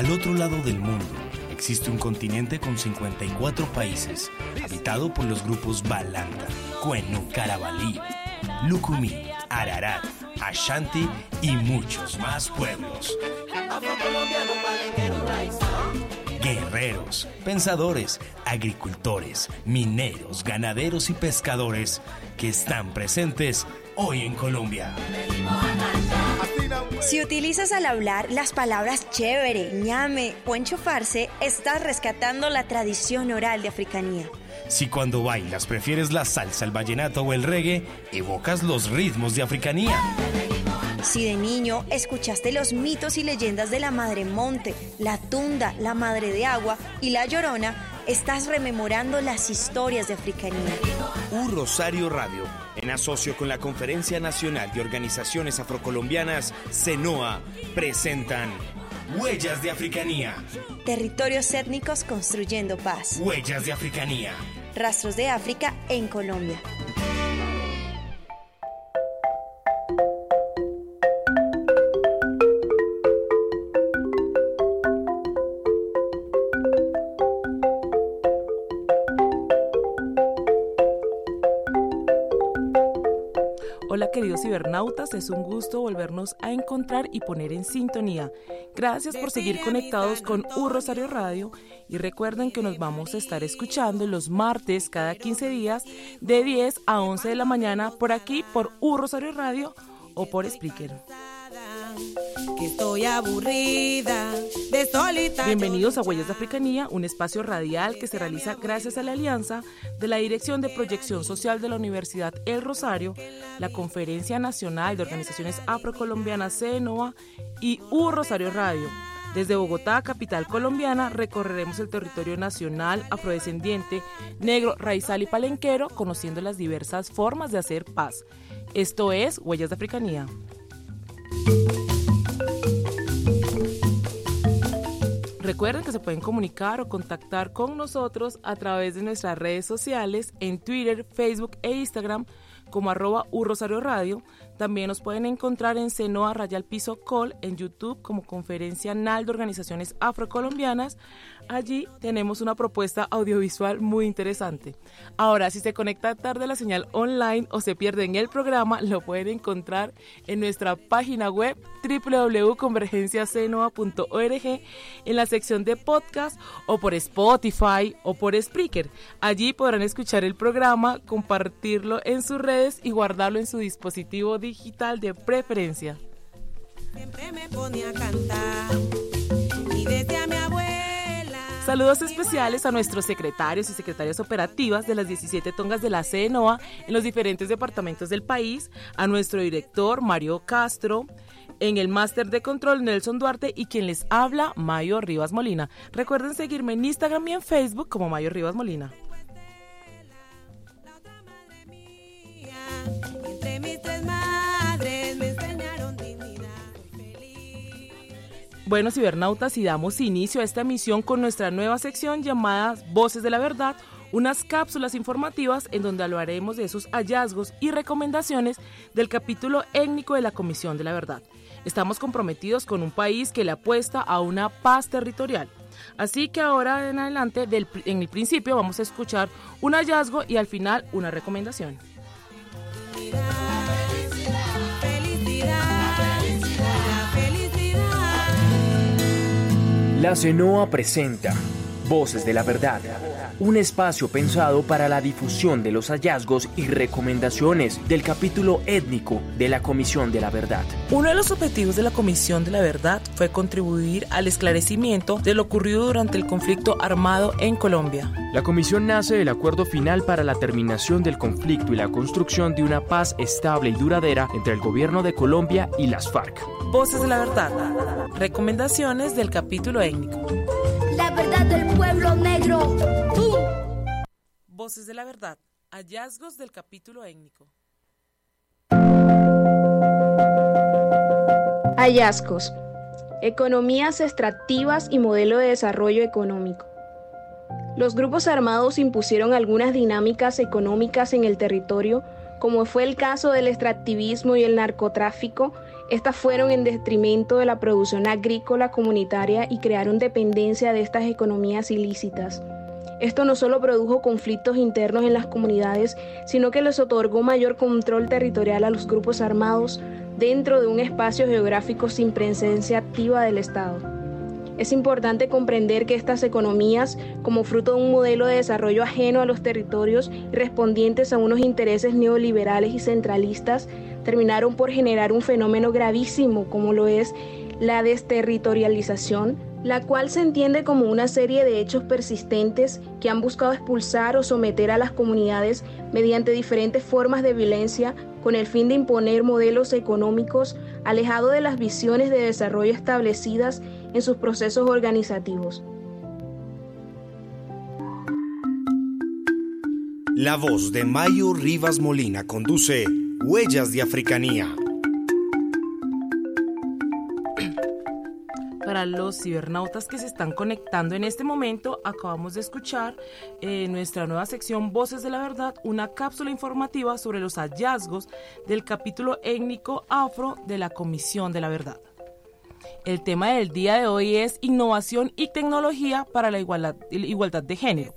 Al otro lado del mundo existe un continente con 54 países, habitado por los grupos Balanta, Cuenu, Carabalí, Lucumí, Ararat, Ashanti y muchos más pueblos. Guerreros, pensadores, agricultores, mineros, ganaderos y pescadores que están presentes hoy en Colombia. Si utilizas al hablar las palabras chévere, ñame o enchufarse, estás rescatando la tradición oral de africanía. Si cuando bailas prefieres la salsa, el vallenato o el reggae, evocas los ritmos de africanía. Si de niño escuchaste los mitos y leyendas de la Madre Monte, la Tunda, la Madre de Agua y la Llorona, estás rememorando las historias de africanía. Un Rosario Radio en asocio con la Conferencia Nacional de Organizaciones Afrocolombianas, CENOA, presentan Huellas de Africanía. Territorios étnicos construyendo paz. Huellas de Africanía. Rastros de África en Colombia. Queridos cibernautas, es un gusto volvernos a encontrar y poner en sintonía. Gracias por seguir conectados con U Rosario Radio y recuerden que nos vamos a estar escuchando los martes cada 15 días de 10 a 11 de la mañana por aquí por U Rosario Radio o por Spreaker estoy aburrida de solita. Bienvenidos a Huellas de Africanía, un espacio radial que se realiza gracias a la alianza de la Dirección de Proyección Social de la Universidad El Rosario, la Conferencia Nacional de Organizaciones Afrocolombianas CENOA y U Rosario Radio. Desde Bogotá, capital colombiana, recorreremos el territorio nacional, afrodescendiente, negro, raizal y palenquero, conociendo las diversas formas de hacer paz. Esto es Huellas de Africanía. Recuerden que se pueden comunicar o contactar con nosotros a través de nuestras redes sociales en Twitter, Facebook e Instagram como arroba Rosario Radio. También nos pueden encontrar en Senoa Rayal Piso Col en YouTube como Conferencia NAL de Organizaciones Afrocolombianas. Allí tenemos una propuesta audiovisual muy interesante. Ahora, si se conecta tarde la señal online o se pierde en el programa, lo pueden encontrar en nuestra página web www.convergenciacenoa.org en la sección de podcast o por Spotify o por Spreaker. Allí podrán escuchar el programa, compartirlo en sus redes y guardarlo en su dispositivo digital de preferencia. Siempre me pone a cantar y desde a mi abuela. Saludos especiales a nuestros secretarios y secretarias operativas de las 17 tongas de la CNOA en los diferentes departamentos del país, a nuestro director Mario Castro, en el máster de control Nelson Duarte y quien les habla Mayo Rivas Molina. Recuerden seguirme en Instagram y en Facebook como Mayo Rivas Molina. Bueno, cibernautas, y damos inicio a esta emisión con nuestra nueva sección llamada Voces de la Verdad, unas cápsulas informativas en donde hablaremos de esos hallazgos y recomendaciones del capítulo étnico de la Comisión de la Verdad. Estamos comprometidos con un país que le apuesta a una paz territorial. Así que ahora en adelante, en el principio, vamos a escuchar un hallazgo y al final una recomendación. La CENOA presenta Voces de la Verdad, un espacio pensado para la difusión de los hallazgos y recomendaciones del capítulo étnico de la Comisión de la Verdad. Uno de los objetivos de la Comisión de la Verdad fue contribuir al esclarecimiento de lo ocurrido durante el conflicto armado en Colombia. La comisión nace del acuerdo final para la terminación del conflicto y la construcción de una paz estable y duradera entre el gobierno de Colombia y las FARC. Voces de la Verdad, recomendaciones del capítulo étnico. La verdad del pueblo negro. Voces de la Verdad, hallazgos del capítulo étnico. Hallazgos. Economías extractivas y modelo de desarrollo económico. Los grupos armados impusieron algunas dinámicas económicas en el territorio, como fue el caso del extractivismo y el narcotráfico. Estas fueron en detrimento de la producción agrícola comunitaria y crearon dependencia de estas economías ilícitas. Esto no solo produjo conflictos internos en las comunidades, sino que les otorgó mayor control territorial a los grupos armados dentro de un espacio geográfico sin presencia activa del Estado. Es importante comprender que estas economías, como fruto de un modelo de desarrollo ajeno a los territorios y respondientes a unos intereses neoliberales y centralistas, terminaron por generar un fenómeno gravísimo como lo es la desterritorialización, la cual se entiende como una serie de hechos persistentes que han buscado expulsar o someter a las comunidades mediante diferentes formas de violencia con el fin de imponer modelos económicos alejados de las visiones de desarrollo establecidas en sus procesos organizativos. La voz de Mayo Rivas Molina conduce Huellas de Africanía. Para los cibernautas que se están conectando en este momento, acabamos de escuchar en eh, nuestra nueva sección Voces de la Verdad, una cápsula informativa sobre los hallazgos del capítulo étnico afro de la Comisión de la Verdad. El tema del día de hoy es innovación y tecnología para la igualdad, igualdad de género.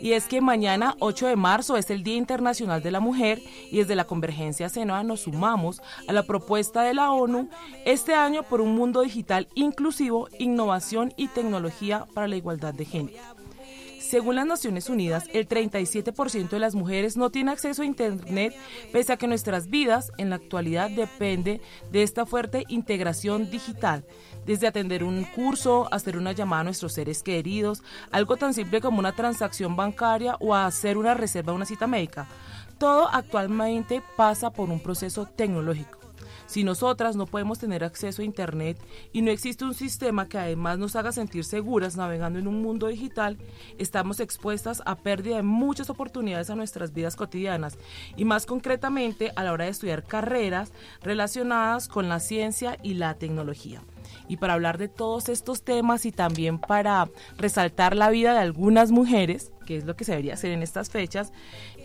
Y es que mañana 8 de marzo es el Día Internacional de la Mujer y desde la Convergencia Senoa nos sumamos a la propuesta de la ONU este año por un mundo digital inclusivo, innovación y tecnología para la igualdad de género. Según las Naciones Unidas, el 37% de las mujeres no tiene acceso a Internet, pese a que nuestras vidas en la actualidad depende de esta fuerte integración digital. Desde atender un curso, hacer una llamada a nuestros seres queridos, algo tan simple como una transacción bancaria o hacer una reserva a una cita médica. Todo actualmente pasa por un proceso tecnológico. Si nosotras no podemos tener acceso a Internet y no existe un sistema que además nos haga sentir seguras navegando en un mundo digital, estamos expuestas a pérdida de muchas oportunidades a nuestras vidas cotidianas y más concretamente a la hora de estudiar carreras relacionadas con la ciencia y la tecnología. Y para hablar de todos estos temas y también para resaltar la vida de algunas mujeres, que es lo que se debería hacer en estas fechas,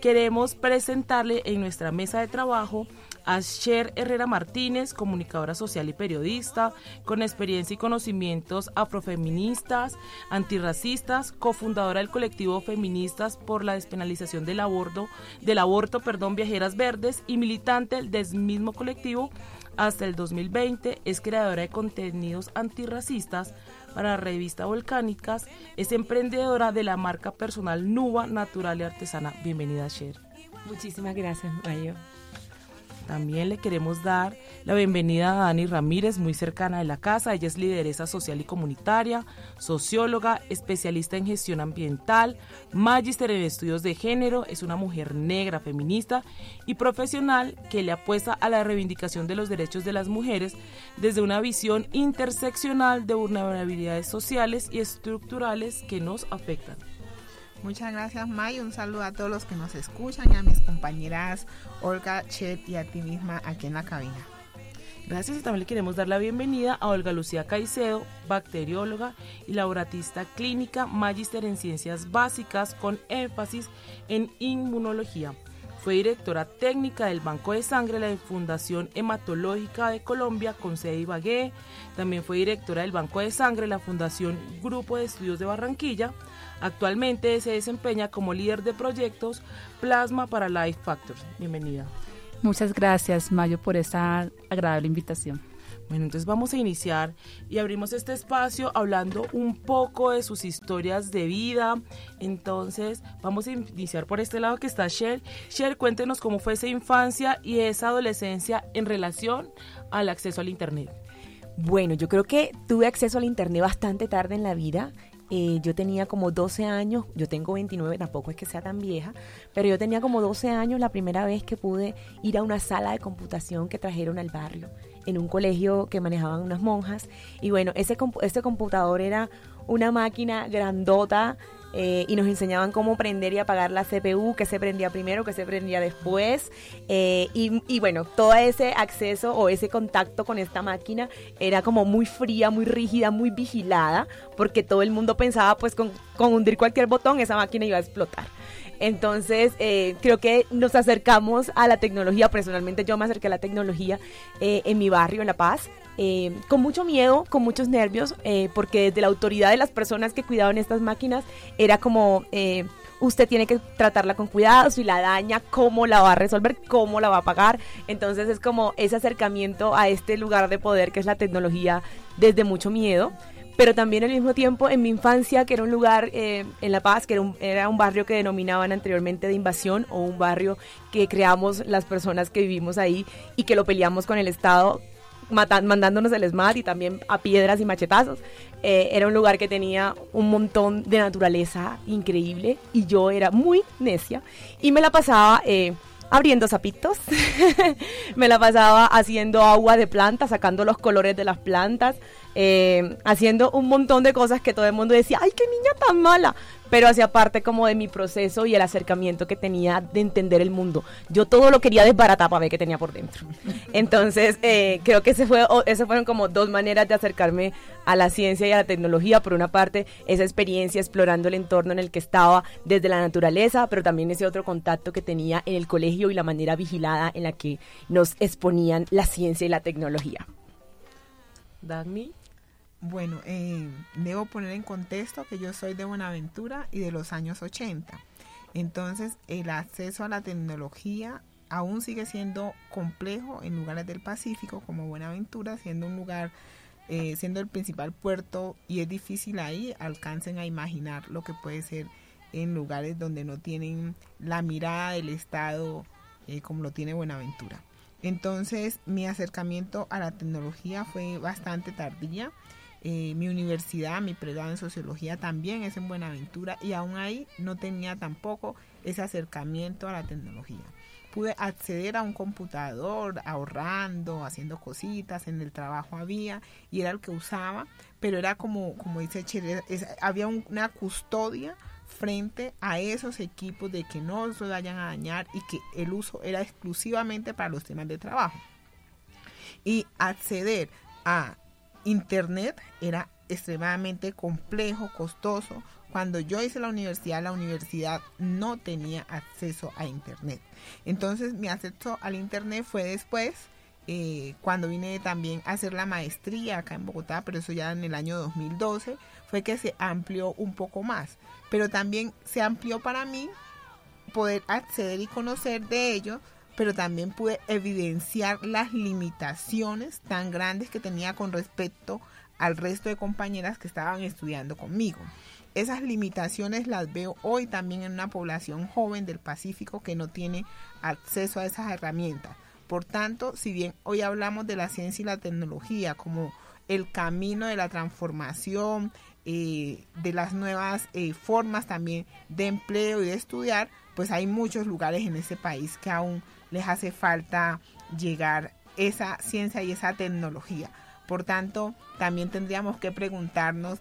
queremos presentarle en nuestra mesa de trabajo a Cher Herrera Martínez, comunicadora social y periodista, con experiencia y conocimientos afrofeministas, antirracistas, cofundadora del colectivo Feministas por la despenalización del aborto, del aborto, perdón, Viajeras Verdes y militante del mismo colectivo hasta el 2020, es creadora de contenidos antirracistas para la revista Volcánicas, es emprendedora de la marca personal Nuba Natural y Artesana. Bienvenida, Cher. Muchísimas gracias, Mayo. También le queremos dar la bienvenida a Dani Ramírez, muy cercana de la casa. Ella es lideresa social y comunitaria, socióloga, especialista en gestión ambiental, magíster en estudios de género, es una mujer negra, feminista y profesional que le apuesta a la reivindicación de los derechos de las mujeres desde una visión interseccional de vulnerabilidades sociales y estructurales que nos afectan. Muchas gracias, May. Un saludo a todos los que nos escuchan y a mis compañeras Olga, Chet y a ti misma aquí en la cabina. Gracias y también le queremos dar la bienvenida a Olga Lucía Caicedo, bacterióloga y laboratista clínica, magíster en ciencias básicas con énfasis en inmunología. Fue directora técnica del Banco de Sangre de la Fundación Hematológica de Colombia con sede Ibagué. También fue directora del Banco de Sangre de la Fundación Grupo de Estudios de Barranquilla. Actualmente se desempeña como líder de proyectos Plasma para Life Factors. Bienvenida. Muchas gracias, Mayo, por esta agradable invitación. Bueno, entonces vamos a iniciar y abrimos este espacio hablando un poco de sus historias de vida. Entonces vamos a iniciar por este lado que está Shell. Shell, cuéntenos cómo fue esa infancia y esa adolescencia en relación al acceso al Internet. Bueno, yo creo que tuve acceso al Internet bastante tarde en la vida. Eh, yo tenía como 12 años, yo tengo 29, tampoco es que sea tan vieja, pero yo tenía como 12 años la primera vez que pude ir a una sala de computación que trajeron al barrio en un colegio que manejaban unas monjas. Y bueno, ese, ese computador era una máquina grandota eh, y nos enseñaban cómo prender y apagar la CPU, que se prendía primero, que se prendía después. Eh, y, y, bueno, todo ese acceso o ese contacto con esta máquina era como muy fría, muy rígida, muy vigilada, porque todo el mundo pensaba pues con, con hundir cualquier botón esa máquina iba a explotar. Entonces, eh, creo que nos acercamos a la tecnología. Personalmente, yo me acerqué a la tecnología eh, en mi barrio, en La Paz, eh, con mucho miedo, con muchos nervios, porque desde la autoridad de las personas que cuidaban estas máquinas era como usted tiene que tratarla con cuidado, si la daña, cómo la va a resolver, cómo la va a pagar. Entonces es como ese acercamiento a este lugar de poder que es la tecnología desde mucho miedo pero también al mismo tiempo en mi infancia, que era un lugar eh, en La Paz, que era un, era un barrio que denominaban anteriormente de invasión o un barrio que creamos las personas que vivimos ahí y que lo peleamos con el Estado mandándonos el SMAT y también a piedras y machetazos. Eh, era un lugar que tenía un montón de naturaleza increíble y yo era muy necia y me la pasaba eh, abriendo zapitos, me la pasaba haciendo agua de plantas, sacando los colores de las plantas, eh, haciendo un montón de cosas que todo el mundo decía, ay, qué niña tan mala, pero hacía parte como de mi proceso y el acercamiento que tenía de entender el mundo. Yo todo lo quería desbaratar para ver qué tenía por dentro. Entonces, eh, creo que ese fue, esas fueron como dos maneras de acercarme a la ciencia y a la tecnología. Por una parte, esa experiencia explorando el entorno en el que estaba desde la naturaleza, pero también ese otro contacto que tenía en el colegio y la manera vigilada en la que nos exponían la ciencia y la tecnología. Dagny. Bueno, eh, debo poner en contexto que yo soy de Buenaventura y de los años 80. Entonces, el acceso a la tecnología aún sigue siendo complejo en lugares del Pacífico como Buenaventura, siendo un lugar, eh, siendo el principal puerto y es difícil ahí, alcancen a imaginar lo que puede ser en lugares donde no tienen la mirada del Estado eh, como lo tiene Buenaventura. Entonces mi acercamiento a la tecnología fue bastante tardía. Eh, mi universidad, mi pregrado en sociología también es en Buenaventura y aún ahí no tenía tampoco ese acercamiento a la tecnología. Pude acceder a un computador ahorrando, haciendo cositas, en el trabajo había y era el que usaba, pero era como, como dice Chere, había una custodia frente a esos equipos de que no se vayan a dañar y que el uso era exclusivamente para los temas de trabajo. Y acceder a Internet era extremadamente complejo, costoso. Cuando yo hice la universidad, la universidad no tenía acceso a Internet. Entonces mi acceso al Internet fue después, eh, cuando vine también a hacer la maestría acá en Bogotá, pero eso ya en el año 2012, fue que se amplió un poco más. Pero también se amplió para mí poder acceder y conocer de ello pero también pude evidenciar las limitaciones tan grandes que tenía con respecto al resto de compañeras que estaban estudiando conmigo. Esas limitaciones las veo hoy también en una población joven del Pacífico que no tiene acceso a esas herramientas. Por tanto, si bien hoy hablamos de la ciencia y la tecnología como el camino de la transformación, eh, de las nuevas eh, formas también de empleo y de estudiar, pues hay muchos lugares en ese país que aún les hace falta llegar esa ciencia y esa tecnología. Por tanto, también tendríamos que preguntarnos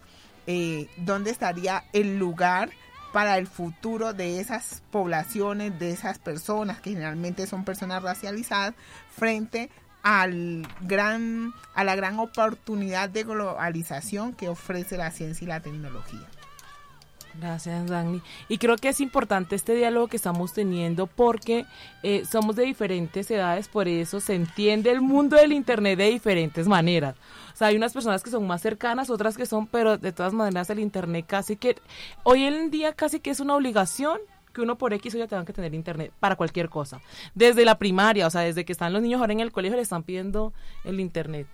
eh, dónde estaría el lugar para el futuro de esas poblaciones, de esas personas que generalmente son personas racializadas, frente al gran, a la gran oportunidad de globalización que ofrece la ciencia y la tecnología. Gracias, Dani. Y creo que es importante este diálogo que estamos teniendo porque eh, somos de diferentes edades, por eso se entiende el mundo del Internet de diferentes maneras. O sea, hay unas personas que son más cercanas, otras que son, pero de todas maneras el Internet casi que, hoy en día casi que es una obligación que uno por X o ya tenga que tener internet para cualquier cosa. Desde la primaria, o sea, desde que están los niños ahora en el colegio le están pidiendo el internet.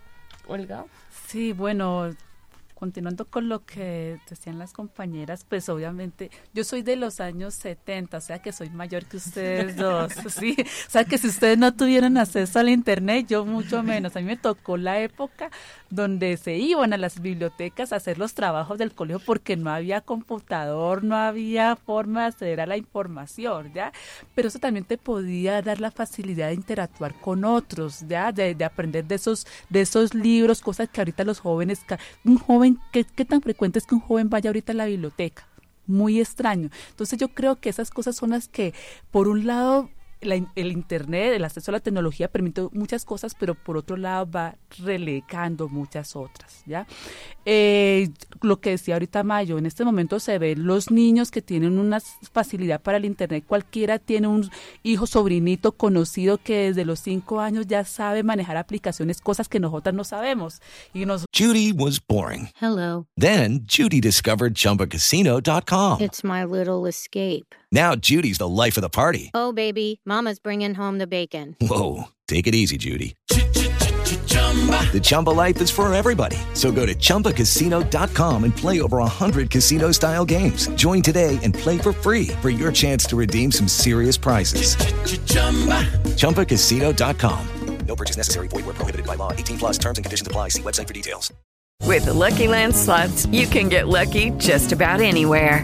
Olga. Sí, bueno, continuando con lo que decían las compañeras, pues obviamente yo soy de los años 70, o sea que soy mayor que ustedes dos, sí, o sea que si ustedes no tuvieron acceso al internet, yo mucho menos. A mí me tocó la época donde se iban a las bibliotecas a hacer los trabajos del colegio porque no había computador, no había forma de acceder a la información, ¿ya? Pero eso también te podía dar la facilidad de interactuar con otros, ¿ya? De, de aprender de esos, de esos libros, cosas que ahorita los jóvenes, un joven, ¿qué, ¿qué tan frecuente es que un joven vaya ahorita a la biblioteca? Muy extraño. Entonces yo creo que esas cosas son las que, por un lado, la, el Internet, el acceso a la tecnología permite muchas cosas, pero por otro lado va relegando muchas otras, ¿ya? Eh, lo que decía ahorita Mayo, en este momento se ven los niños que tienen una facilidad para el Internet, cualquiera tiene un hijo, sobrinito, conocido que desde los cinco años ya sabe manejar aplicaciones, cosas que nosotras no sabemos. Y nos... Judy was boring. Hello. Then Judy discovered ChumbaCasino.com. It's my little escape. Now Judy's the life of the party. Oh, baby, mama's bringing home the bacon. Whoa, take it easy, Judy. The Chumba life is for everybody. So go to ChumbaCasino.com and play over 100 casino style games. Join today and play for free for your chance to redeem some serious prizes. ChumbaCasino.com. No purchase necessary. Void where prohibited by law. 18 plus terms and conditions apply. See website for details. With the Lucky Land slots, you can get lucky just about anywhere.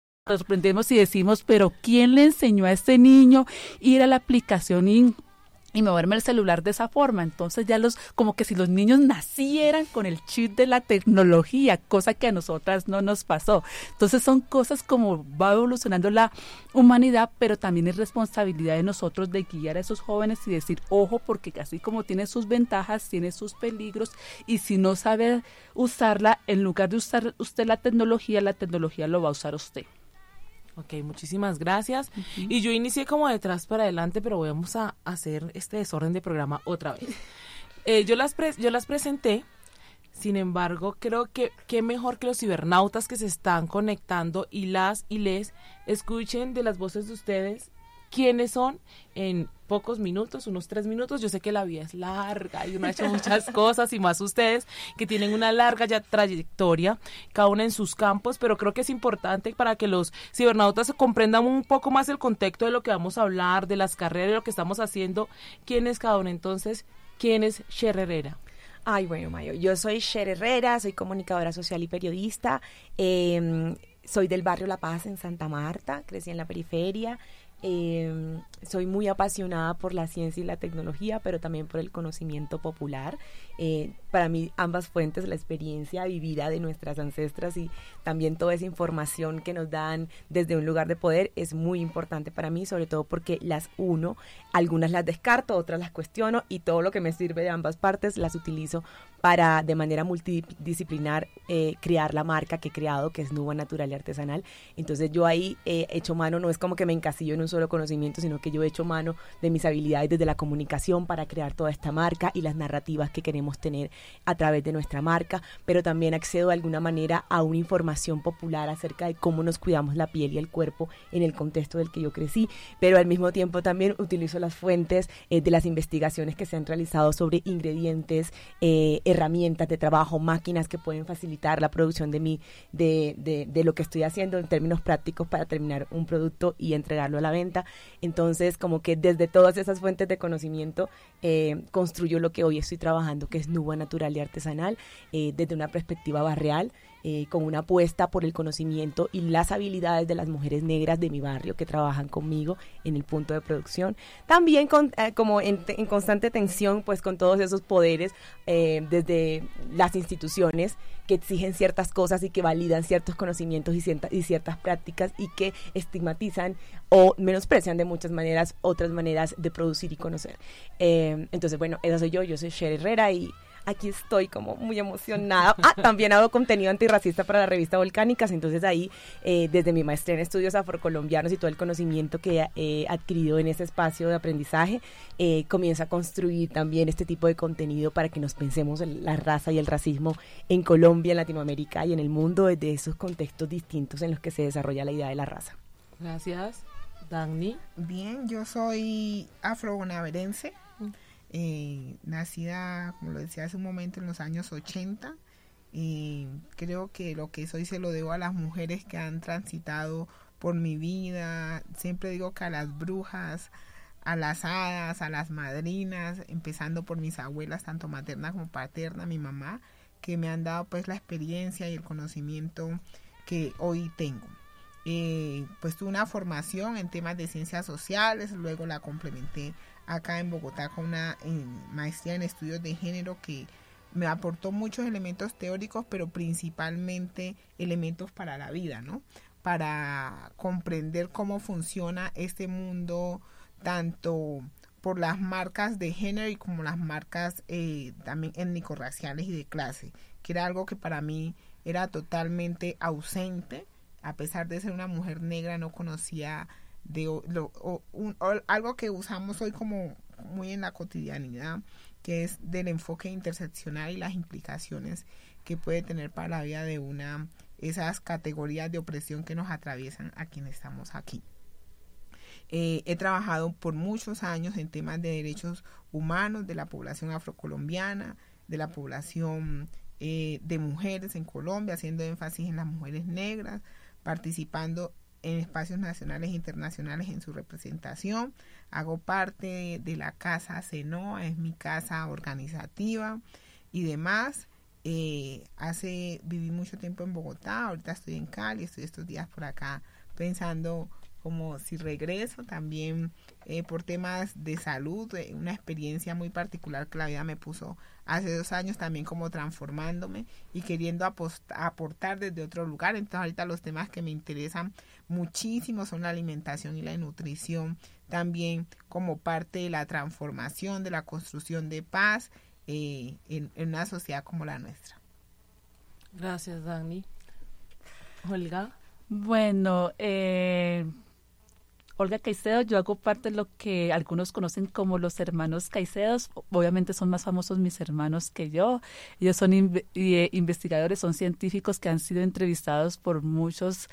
Nos sorprendemos y decimos, pero ¿quién le enseñó a este niño ir a la aplicación y, moverme el celular de esa forma? Entonces ya los, como que si los niños nacieran con el chip de la tecnología, cosa que a nosotras no nos pasó. Entonces son cosas como va evolucionando la humanidad, pero también es responsabilidad de nosotros de guiar a esos jóvenes y decir, ojo, porque así como tiene sus ventajas, tiene sus peligros, y si no sabe usarla, en lugar de usar usted la tecnología, la tecnología lo va a usar usted. Ok, muchísimas gracias. Y yo inicié como detrás para adelante, pero vamos a hacer este desorden de programa otra vez. Eh, yo, las pre- yo las presenté, sin embargo, creo que qué mejor que los cibernautas que se están conectando y las y les escuchen de las voces de ustedes quiénes son en pocos minutos, unos tres minutos. Yo sé que la vida es larga y uno ha hecho muchas cosas y más ustedes que tienen una larga ya trayectoria, cada uno en sus campos, pero creo que es importante para que los cibernautas comprendan un poco más el contexto de lo que vamos a hablar, de las carreras, de lo que estamos haciendo, quién es cada uno. Entonces, ¿quién es Cher Herrera? Ay, bueno, Mayo, yo soy Cher Herrera, soy comunicadora social y periodista. eh, soy del barrio La Paz en Santa Marta, crecí en la periferia. Eh, soy muy apasionada por la ciencia y la tecnología, pero también por el conocimiento popular. Eh, para mí, ambas fuentes, la experiencia vivida de nuestras ancestras y también toda esa información que nos dan desde un lugar de poder es muy importante para mí, sobre todo porque las uno, algunas las descarto, otras las cuestiono y todo lo que me sirve de ambas partes las utilizo para de manera multidisciplinar eh, crear la marca que he creado, que es Nuba Natural y Artesanal. Entonces yo ahí he hecho mano, no es como que me encasillo en un solo conocimiento, sino que yo he hecho mano de mis habilidades desde la comunicación para crear toda esta marca y las narrativas que queremos tener a través de nuestra marca, pero también accedo de alguna manera a una información popular acerca de cómo nos cuidamos la piel y el cuerpo en el contexto del que yo crecí, pero al mismo tiempo también utilizo las fuentes eh, de las investigaciones que se han realizado sobre ingredientes, eh, herramientas de trabajo, máquinas que pueden facilitar la producción de, mi, de, lo que estoy haciendo en términos prácticos para terminar un producto y entregarlo a la venta. Entonces, como que desde todas esas fuentes de conocimiento eh, construyo lo que hoy estoy trabajando, que es Nuba Natural y Artesanal, eh, desde una perspectiva barrial. Eh, con una apuesta por el conocimiento y las habilidades de las mujeres negras de mi barrio que trabajan conmigo en el punto de producción. También con, eh, como en, constante tensión pues con todos esos poderes eh, desde las instituciones que exigen ciertas cosas y que validan ciertos conocimientos y, cierta, y ciertas prácticas y que estigmatizan o menosprecian de muchas maneras otras maneras de producir y conocer. Eh, entonces, bueno, esa soy yo, yo soy Cher Herrera y aquí estoy como muy emocionada. Ah, también hago contenido antirracista para la revista Volcánicas, entonces ahí eh, desde mi maestría en estudios afrocolombianos y todo el conocimiento que he adquirido en ese espacio de aprendizaje, eh, comienzo a construir también este tipo de contenido para que nos pensemos en la raza y el racismo en Colombia, en Latinoamérica y en el mundo desde esos contextos distintos en los que se desarrolla la idea de la raza. Gracias. Dani. Bien, yo soy afro-bonaverense, eh, nacida, como lo decía hace un momento, en los años 80. Y creo que lo que soy se lo debo a las mujeres que han transitado por mi vida. Siempre digo que a las brujas, a las hadas, a las madrinas, empezando por mis abuelas, tanto materna como paterna, mi mamá, que me han dado pues la experiencia y el conocimiento que hoy tengo. Eh, pues tuve una formación en temas de ciencias sociales, luego la complementé acá en Bogotá con una maestría en estudios de género que me aportó muchos elementos teóricos, pero principalmente elementos para la vida, ¿no? Para comprender cómo funciona este mundo, tanto por las marcas de género y como las marcas eh, también étnico-raciales y de clase, que era algo que para mí era totalmente ausente a pesar de ser una mujer negra, no conocía de algo que usamos hoy como muy en la cotidianidad, que es del enfoque interseccional y las implicaciones que puede tener para la vida de una esas categorías de opresión que nos atraviesan a quienes estamos aquí. Eh, he trabajado por muchos años en temas de derechos humanos de la población afrocolombiana, de la población eh, de mujeres en Colombia, haciendo énfasis en las mujeres negras, participando en espacios nacionales e internacionales en su representación. Hago parte de la casa CENOA, es mi casa organizativa y demás. Eh, hace viví mucho tiempo en Bogotá, ahorita estoy en Cali, estoy estos días por acá pensando como si regreso también eh, por temas de salud, eh, una experiencia muy particular que la vida me puso hace dos años también como transformándome y queriendo aportar desde otro lugar. Entonces ahorita los temas que me interesan muchísimo son la alimentación y la nutrición, también como parte de la transformación, de la construcción de paz eh, en, en una sociedad como la nuestra. Gracias, Dani. Olga. Bueno, eh, Olga Caicedo, yo hago parte de lo que algunos conocen como los hermanos Caicedos. Obviamente son más famosos mis hermanos que yo. Ellos son eh, investigadores, son científicos que han sido entrevistados por muchos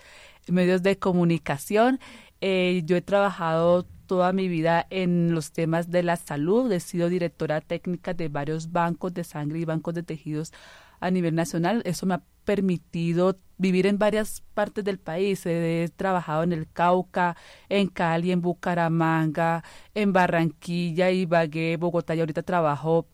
medios de comunicación. Eh, yo he trabajado toda mi vida en los temas de la salud. He sido directora técnica de varios bancos de sangre y bancos de tejidos a nivel nacional. Eso me ha permitido vivir en varias partes del país. He trabajado en el Cauca, en Cali, en Bucaramanga, en Barranquilla, Ibagué, Bogotá y ahorita trabajo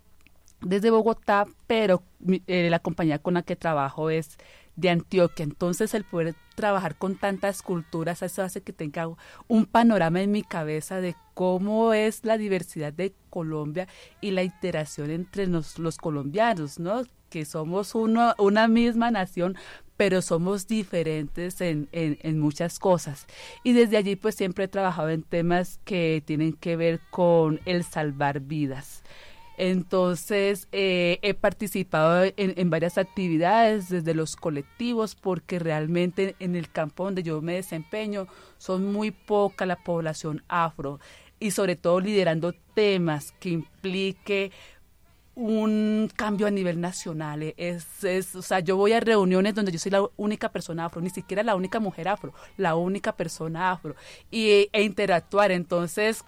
desde Bogotá, pero eh, la compañía con la que trabajo es de Antioquia. Entonces el poder trabajar con tantas culturas, eso hace que tenga un panorama en mi cabeza de cómo es la diversidad de Colombia y la interacción entre los, los colombianos, ¿no? Que somos una misma nación, pero somos diferentes en, en, muchas cosas. Y desde allí pues siempre he trabajado en temas que tienen que ver con el salvar vidas. Entonces, eh, he participado en, en, varias actividades desde los colectivos porque realmente en el campo donde yo me desempeño son muy poca la población afro y sobre todo liderando temas que implique un cambio a nivel nacional. Es, es, o sea, yo voy a reuniones donde yo soy la única persona afro, ni siquiera la única mujer afro, la única persona afro, y, e interactuar. Entonces,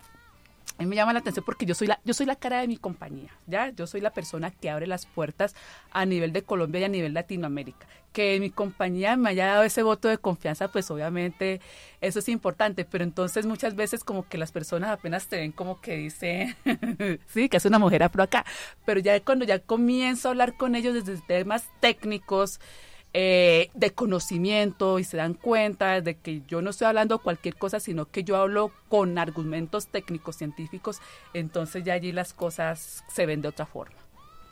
a mí me llama la atención porque yo soy la yo soy la cara de mi compañía, ¿ya? Yo soy la persona que abre las puertas a nivel de Colombia y a nivel Latinoamérica. Que mi compañía me haya dado ese voto de confianza, pues obviamente eso es importante, pero entonces muchas veces como que las personas apenas te ven como que dicen, sí, que es una mujer afro acá, pero ya cuando ya comienzo a hablar con ellos desde temas técnicos, eh, de conocimiento y se dan cuenta de que yo no estoy hablando cualquier cosa, sino que yo hablo con argumentos técnicos científicos, entonces ya allí las cosas se ven de otra forma.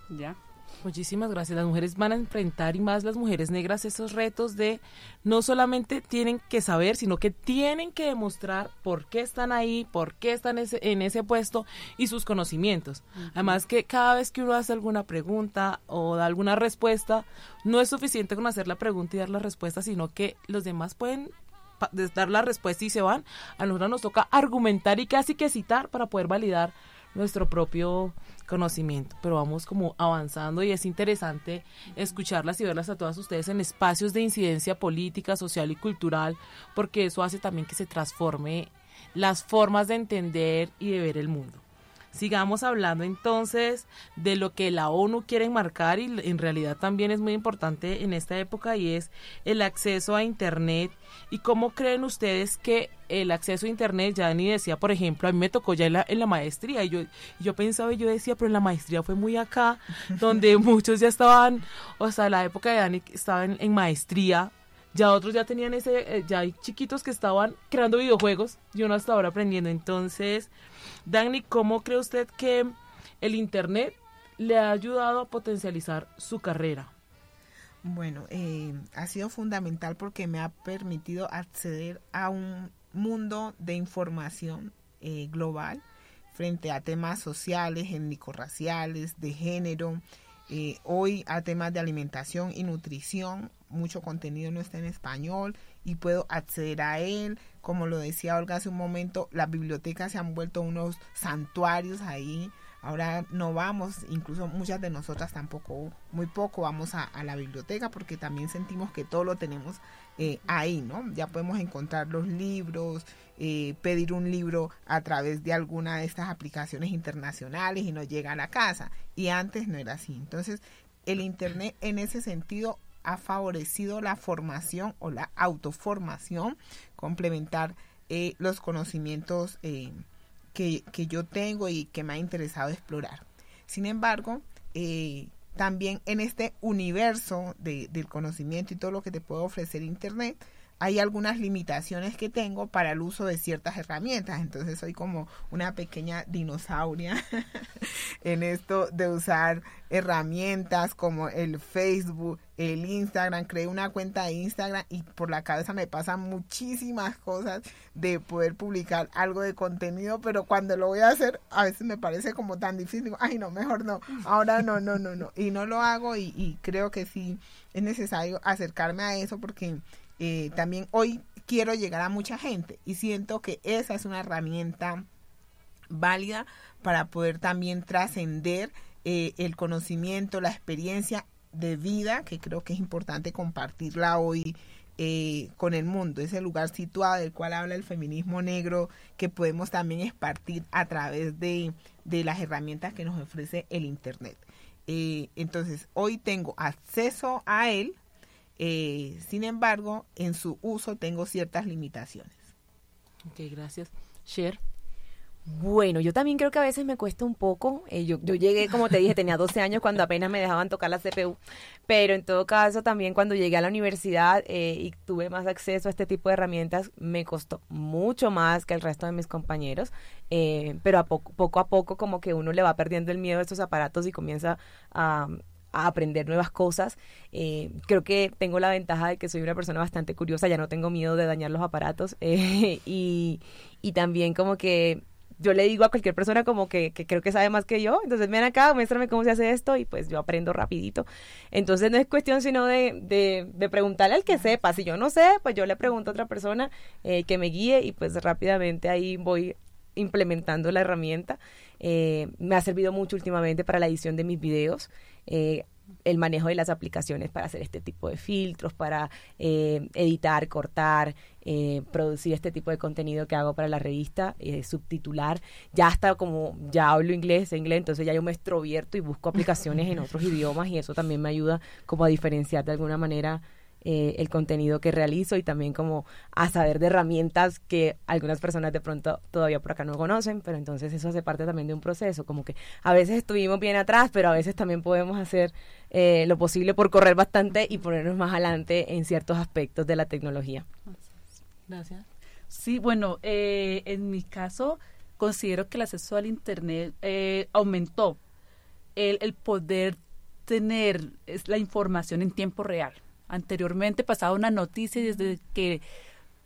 ¿Ya? Muchísimas gracias. Las mujeres van a enfrentar y más las mujeres negras esos retos de no solamente tienen que saber, sino que tienen que demostrar por qué están ahí, por qué están ese- en ese puesto y sus conocimientos. Además que cada vez que uno hace alguna pregunta o da alguna respuesta, no es suficiente con hacer la pregunta y dar la respuesta, sino que los demás pueden dar la respuesta y se van. A nosotros nos toca argumentar y casi que citar para poder validar nuestro propio conocimiento, pero vamos como avanzando y es interesante escucharlas y verlas a todas ustedes en espacios de incidencia política, social y cultural, porque eso hace también que se transforme las formas de entender y de ver el mundo. Sigamos hablando entonces de lo que la ONU quiere enmarcar y en realidad también es muy importante en esta época y es el acceso a Internet y cómo creen ustedes que el acceso a Internet, ya Dani decía, por ejemplo, a mí me tocó ya en la, en la maestría y yo, yo pensaba y yo decía, pero en la maestría fue muy acá, donde muchos ya estaban, o sea, la época de Dani estaba en, en maestría, ya otros ya tenían ese, eh, ya hay chiquitos que estaban creando videojuegos y uno hasta ahora aprendiendo. Entonces, Dani, ¿cómo cree usted que el Internet le ha ayudado a potencializar su carrera? Bueno, eh, ha sido fundamental porque me ha permitido acceder a un mundo de información eh, global frente a temas sociales, étnico-raciales, de género, eh, hoy a temas de alimentación y nutrición. Mucho contenido no está en español y puedo acceder a él. Como lo decía Olga hace un momento, las bibliotecas se han vuelto unos santuarios ahí. Ahora no vamos, incluso muchas de nosotras tampoco, muy poco vamos a, a la biblioteca porque también sentimos que todo lo tenemos eh, ahí, ¿no? Ya podemos encontrar los libros, eh, pedir un libro a través de alguna de estas aplicaciones internacionales y nos llega a la casa. Y antes no era así. Entonces, el Internet en ese sentido ha favorecido la formación o la autoformación, complementar eh, los conocimientos que, que, yo tengo y que me ha interesado explorar. Sin embargo, eh, también en este universo de, del conocimiento y todo lo que te puede ofrecer Internet, hay algunas limitaciones que tengo para el uso de ciertas herramientas. Entonces soy como una pequeña dinosauria en esto de usar herramientas como el Facebook, el Instagram. Creé una cuenta de Instagram y por la cabeza me pasan muchísimas cosas de poder publicar algo de contenido, pero cuando lo voy a hacer a veces me parece como tan difícil. Ay, no, mejor no. Ahora no, no, no, no. Y no lo hago y, y creo que sí es necesario acercarme a eso porque eh, también hoy quiero llegar a mucha gente y siento que esa es una herramienta válida para poder también trascender eh, el conocimiento, la experiencia de vida, que creo que es importante compartirla hoy eh, con el mundo, ese lugar situado del cual habla el feminismo negro, que podemos también espartir a través de, de las herramientas que nos ofrece el Internet. Eh, entonces, hoy tengo acceso a él, eh, sin embargo, en su uso tengo ciertas limitaciones. Ok, gracias. Cher. Bueno, yo también creo que a veces me cuesta un poco. Eh, yo, yo llegué, como te dije, tenía 12 años cuando apenas me dejaban tocar la CPU, pero en todo caso también cuando llegué a la universidad eh, y tuve más acceso a este tipo de herramientas, me costó mucho más que el resto de mis compañeros, eh, pero a poco, poco a poco como que uno le va perdiendo el miedo a estos aparatos y comienza a a aprender nuevas cosas. Eh, creo que tengo la ventaja de que soy una persona bastante curiosa, ya no tengo miedo de dañar los aparatos eh, y, y también como que yo le digo a cualquier persona como que, que, creo que sabe más que yo, entonces ven acá, muéstrame cómo se hace esto y pues yo aprendo rapidito. Entonces no es cuestión sino de, de, de preguntarle al que sepa, si yo no sé, pues yo le pregunto a otra persona eh, que me guíe y pues rápidamente ahí voy implementando la herramienta. Eh, me ha servido mucho últimamente para la edición de mis videos. Eh, el manejo de las aplicaciones para hacer este tipo de filtros, para eh, editar, cortar, eh, producir este tipo de contenido que hago para la revista, eh, subtitular. Ya hasta como ya hablo inglés, inglés, entonces ya yo me extrovierto y busco aplicaciones en otros idiomas y eso también me ayuda como a diferenciar de alguna manera eh, el contenido que realizo y también como a saber de herramientas que algunas personas de pronto todavía por acá no conocen, pero entonces eso hace parte también de un proceso, como que a veces estuvimos bien atrás, pero a veces también podemos hacer eh, lo posible por correr bastante y ponernos más adelante en ciertos aspectos de la tecnología. Gracias. Sí, bueno, eh, en mi caso considero que el acceso al Internet eh, aumentó el, el poder tener la información en tiempo real. Anteriormente pasaba una noticia y desde que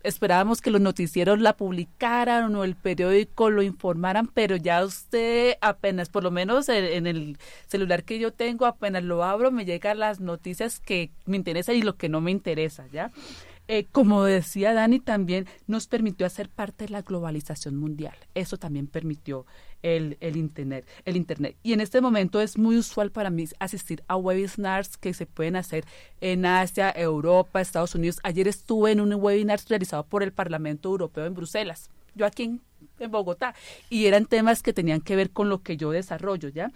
esperábamos que los noticieros la publicaran o el periódico lo informaran, pero ya usted apenas, por lo menos en, el celular que yo tengo, apenas lo abro, me llegan las noticias que me interesan y lo que no me interesa, ¿ya? Eh, como decía Dani, también nos permitió hacer parte de la globalización mundial. Eso también permitió el, el, internet, el Internet. Y en este momento es muy usual para mí asistir a webinars que se pueden hacer en Asia, Europa, Estados Unidos. Ayer estuve en un webinar realizado por el Parlamento Europeo en Bruselas. Yo aquí en, en Bogotá. Y eran temas que tenían que ver con lo que yo desarrollo, ¿ya?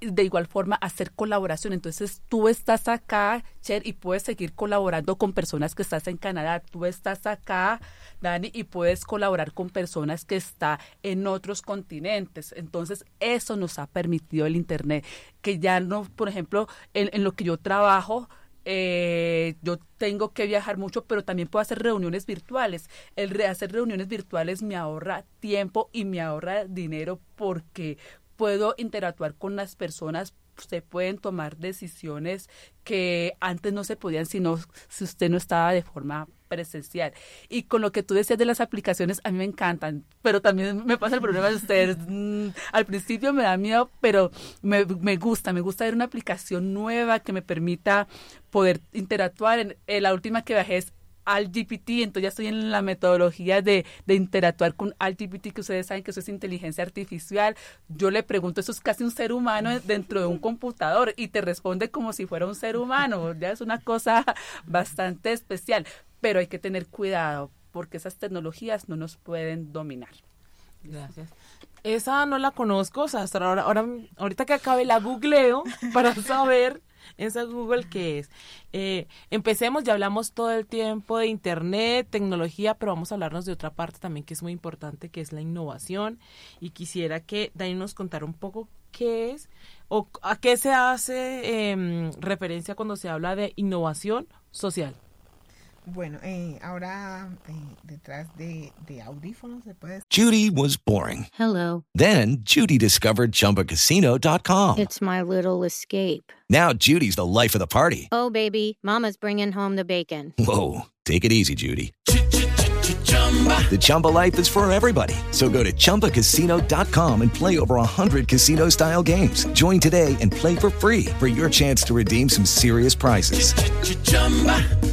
De igual forma hacer colaboración. Entonces tú estás acá, Cher, y puedes seguir colaborando con personas que estás en Canadá. Tú estás acá, Dani, y puedes colaborar con personas que están en otros continentes. Entonces eso nos ha permitido el Internet, que ya no, por ejemplo, en, lo que yo trabajo, eh, yo tengo que viajar mucho, pero también puedo hacer reuniones virtuales. El hacer reuniones virtuales me ahorra tiempo y me ahorra dinero porque puedo interactuar con las personas, se pueden tomar decisiones que antes no se podían si, si usted no estaba de forma presencial. Y con lo que tú decías de las aplicaciones, a mí me encantan, pero también me pasa el problema de ustedes. Mm, al principio me da miedo, pero me, me, gusta, me gusta ver una aplicación nueva que me permita poder interactuar. En, en la última que bajé es al GPT, entonces ya estoy en la metodología de, de interactuar con al GPT, que ustedes saben que eso es inteligencia artificial. Yo le pregunto, eso es casi un ser humano dentro de un computador y te responde como si fuera un ser humano. Ya es una cosa bastante especial, pero hay que tener cuidado porque esas tecnologías no nos pueden dominar. Gracias. Esa no la conozco, o sea, hasta ahora, ahora ahorita que acabe la googleo para saber esa Google que es. Eh, empecemos, ya hablamos todo el tiempo de Internet, tecnología, pero vamos a hablarnos de otra parte también que es muy importante, que es la innovación. Y quisiera que Dani nos contara un poco qué es o a qué se hace em, referencia cuando se habla de innovación social. Bueno, eh, ahora eh, detrás de, de audífonos se puede. Judy was boring. Hello. Then Judy discovered ChumbaCasino.com. It's my little escape. Now Judy's the life of the party. Oh baby, Mama's bringing home the bacon. Whoa, take it easy, Judy. The Chumba life is for everybody. So go to ChumbaCasino.com and play over 100 casino style games. Join today and play for free for your chance to redeem some serious prizes.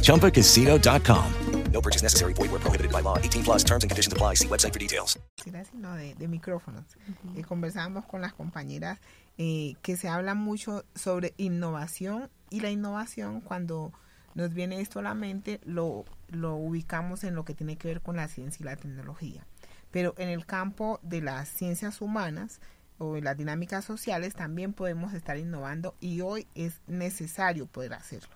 ChumbaCasino.com. No purchase necessary. Void where prohibited by law. 18 plus terms and conditions apply. See website for details. De, de micrófonos. Uh -huh. eh, conversamos con las compañeras eh, que se habla mucho sobre innovación y la innovación cuando nos viene esto a la mente lo lo ubicamos en lo que tiene que ver con la ciencia y la tecnología. Pero en el campo de las ciencias humanas o en las dinámicas sociales también podemos estar innovando y hoy es necesario poder hacerlo.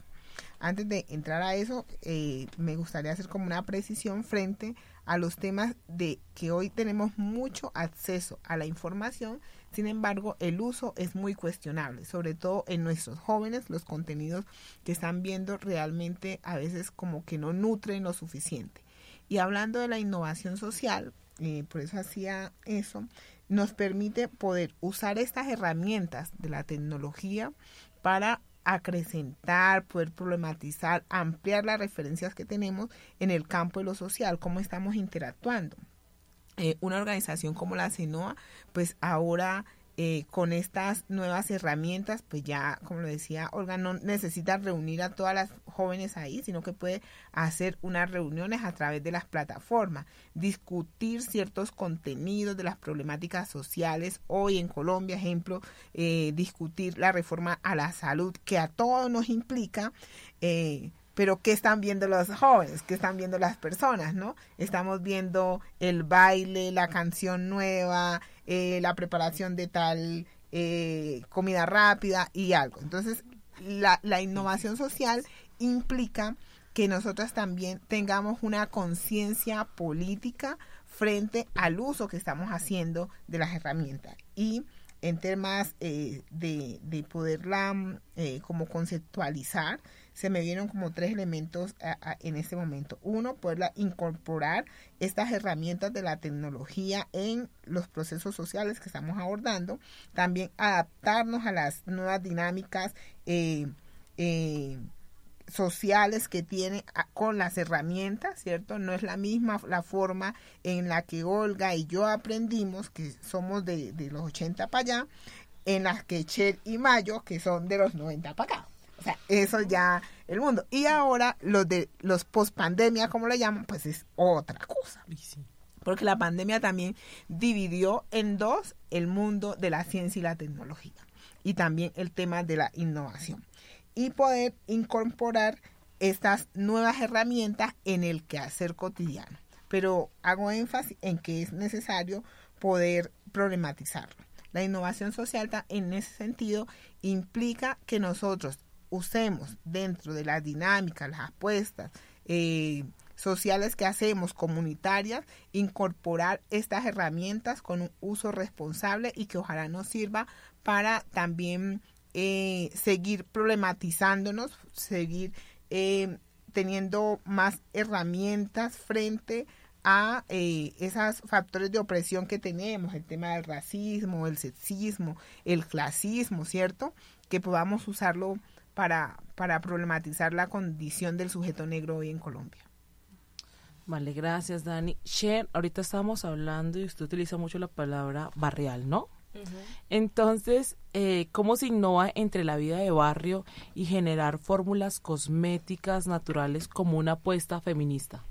Antes de entrar a eso, eh, me gustaría hacer como una precisión frente a los temas de que hoy tenemos mucho acceso a la información, sin embargo, el uso es muy cuestionable, sobre todo en nuestros jóvenes, los contenidos que están viendo realmente a veces como que no nutren lo suficiente. Y hablando de la innovación social, eh, por eso hacía eso, nos permite poder usar estas herramientas de la tecnología para acrecentar, poder problematizar, ampliar las referencias que tenemos en el campo de lo social, cómo estamos interactuando. Eh, una organización como la CENOA, pues ahora eh, con estas nuevas herramientas, pues ya, como lo decía Olga, no necesita reunir a todas las jóvenes ahí, sino que puede hacer unas reuniones a través de las plataformas, discutir ciertos contenidos de las problemáticas sociales. Hoy en Colombia, ejemplo, eh, discutir la reforma a la salud que a todos nos implica. Eh, pero ¿qué están viendo los jóvenes? ¿Qué están viendo las personas? ¿no? Estamos viendo el baile, la canción nueva, eh, la preparación de tal eh, comida rápida y algo. Entonces, la, innovación social implica que nosotras también tengamos una conciencia política frente al uso que estamos haciendo de las herramientas. Y en temas eh, de, de, poderla eh, como conceptualizar, se me vieron como tres elementos a- en este momento. Uno, poder incorporar estas herramientas de la tecnología en los procesos sociales que estamos abordando. También adaptarnos a las nuevas dinámicas eh, eh, sociales que tiene con las herramientas, ¿cierto? No es la misma la forma en la que Olga y yo aprendimos, que somos de, de los 80 para allá, en las que Cher y Mayo, que son de los 90 para acá. Sea, eso ya el mundo. Y ahora los de los post pandemia, como le llaman, pues es otra cosa. Porque la pandemia también dividió en dos el mundo de la ciencia y la tecnología. Y también el tema de la innovación. Y poder incorporar estas nuevas herramientas en el quehacer cotidiano. Pero hago énfasis en que es necesario poder problematizarlo. La innovación social en ese sentido implica que nosotros usemos dentro de las dinámicas, las apuestas eh, sociales que hacemos, comunitarias, incorporar estas herramientas con un uso responsable y que ojalá nos sirva para también eh, seguir problematizándonos, seguir eh, teniendo más herramientas frente a esos factores de opresión que tenemos, el tema del racismo, el sexismo, el clasismo, ¿cierto? Que podamos usarlo para, para problematizar la condición del sujeto negro hoy en Colombia. Vale, gracias, Dani. Shen, ahorita estamos hablando y usted utiliza mucho la palabra barrial, ¿no? Entonces, eh, ¿cómo se innova entre la vida de barrio y generar fórmulas cosméticas naturales como una apuesta feminista?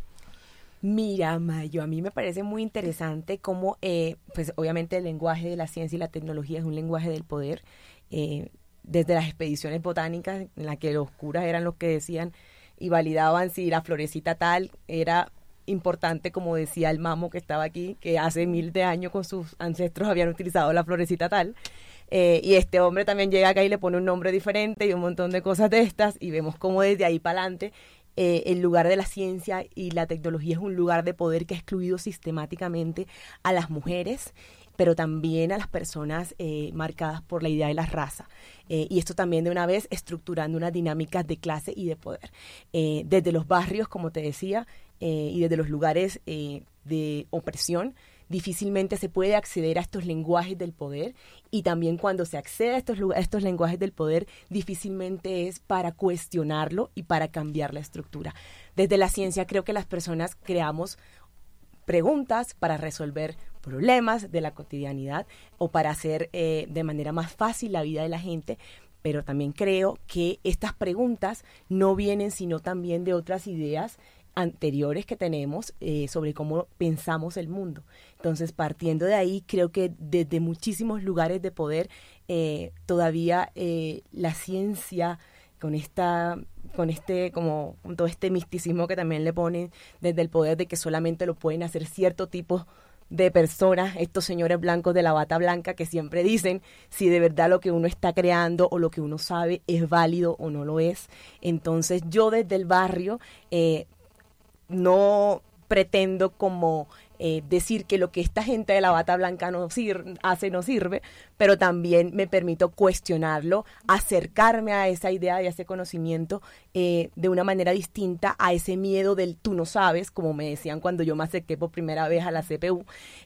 Mira, Mayo, a mí me parece muy interesante cómo, eh, pues obviamente el lenguaje de la ciencia y la tecnología es un lenguaje del poder. Eh, desde las expediciones botánicas, en las que los curas eran los que decían y validaban si la florecita tal era importante, como decía el mamo que estaba aquí, que hace miles de años con sus ancestros habían utilizado la florecita tal. Eh, y este hombre también llega acá y le pone un nombre diferente y un montón de cosas de estas y vemos cómo desde ahí para adelante eh, el lugar de la ciencia y la tecnología es un lugar de poder que ha excluido sistemáticamente a las mujeres pero también a las personas eh, marcadas por la idea de la raza. Eh, y esto también de una vez estructurando unas dinámicas de clase y de poder. Eh, desde los barrios, como te decía, y desde los lugares de opresión, difícilmente se puede acceder a estos lenguajes del poder y también cuando se accede a estos, a estos lenguajes del poder, difícilmente es para cuestionarlo y para cambiar la estructura. Desde la ciencia creo que las personas creamos preguntas para resolver problemas de la cotidianidad o para hacer eh, de manera más fácil la vida de la gente, pero también creo que estas preguntas no vienen sino también de otras ideas anteriores que tenemos eh, sobre cómo pensamos el mundo. Entonces, partiendo de ahí, creo que desde muchísimos lugares de poder, eh, todavía la ciencia con esta con este como con todo este misticismo que también le ponen desde el poder de que solamente lo pueden hacer cierto tipo de personas, estos señores blancos de la bata blanca que siempre dicen si de verdad lo que uno está creando o lo que uno sabe es válido o no lo es. Entonces yo desde el barrio eh, no pretendo como eh, decir que lo que esta gente de la bata blanca no sir hace no sirve, pero también me permito cuestionarlo, acercarme a esa idea y a ese conocimiento eh, de una manera distinta a ese miedo del tú no sabes, como me decían cuando yo me acerqué por primera vez a la CPU,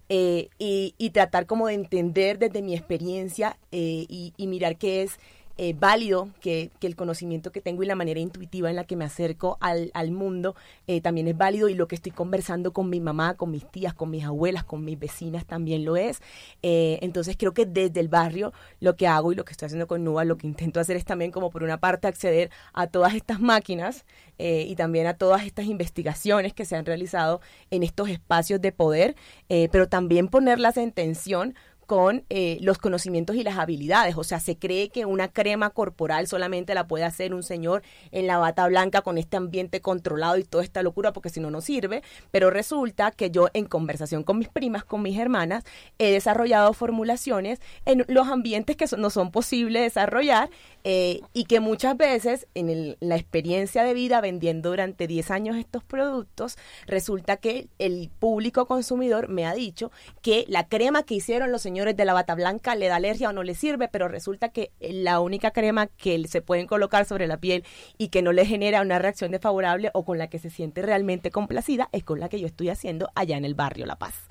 eh, y, y, tratar como de entender desde mi experiencia y, y mirar qué es eh, válido que, que, el conocimiento que tengo y la manera intuitiva en la que me acerco al, al mundo eh, también es válido y lo que estoy conversando con mi mamá, con mis tías, con mis abuelas, con mis vecinas también lo es. Eh, entonces creo que desde el barrio lo que hago y lo que estoy haciendo con Nuba, lo que intento hacer es también como por una parte acceder a todas estas máquinas y también a todas estas investigaciones que se han realizado en estos espacios de poder, pero también ponerlas en tensión con eh, los conocimientos y las habilidades. O sea, se cree que una crema corporal solamente la puede hacer un señor en la bata blanca con este ambiente controlado y toda esta locura, porque si no, no sirve. Pero resulta que yo, en conversación con mis primas, con mis hermanas, he desarrollado formulaciones en los ambientes que no son posibles desarrollar eh, y que muchas veces en la experiencia de vida vendiendo durante 10 años estos productos, resulta que el público consumidor me ha dicho que la crema que hicieron los señores de la bata blanca le da alergia o no le sirve, pero resulta que la única crema que se pueden colocar sobre la piel y que no le genera una reacción desfavorable o con la que se siente realmente complacida es con la que yo estoy haciendo allá en el barrio La Paz.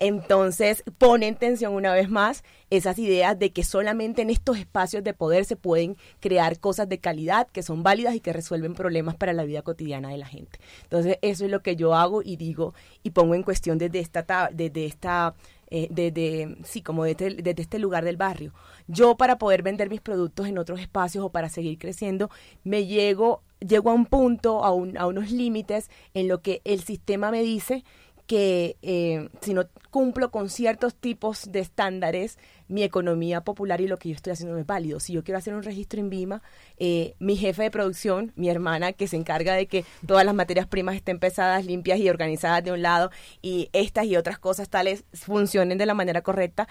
Entonces pone en tensión una vez más esas ideas de que solamente en estos espacios de poder se pueden crear cosas de calidad que son válidas y que resuelven problemas para la vida cotidiana de la gente. Entonces eso es lo que yo hago y digo y pongo en cuestión desde esta, desde esta eh, desde, sí, como desde, desde, este lugar del barrio. Yo para poder vender mis productos en otros espacios o para seguir creciendo, me llego, llego a un punto, a, un, a unos límites en lo que el sistema me dice que eh, si no cumplo con ciertos tipos de estándares, mi economía popular y lo que yo estoy haciendo no es válido. Si yo quiero hacer un registro en Vima, eh, mi jefe de producción, mi hermana, que se encarga de que todas las materias primas estén pesadas, limpias y organizadas de un lado, y estas y otras cosas tales funcionen de la manera correcta,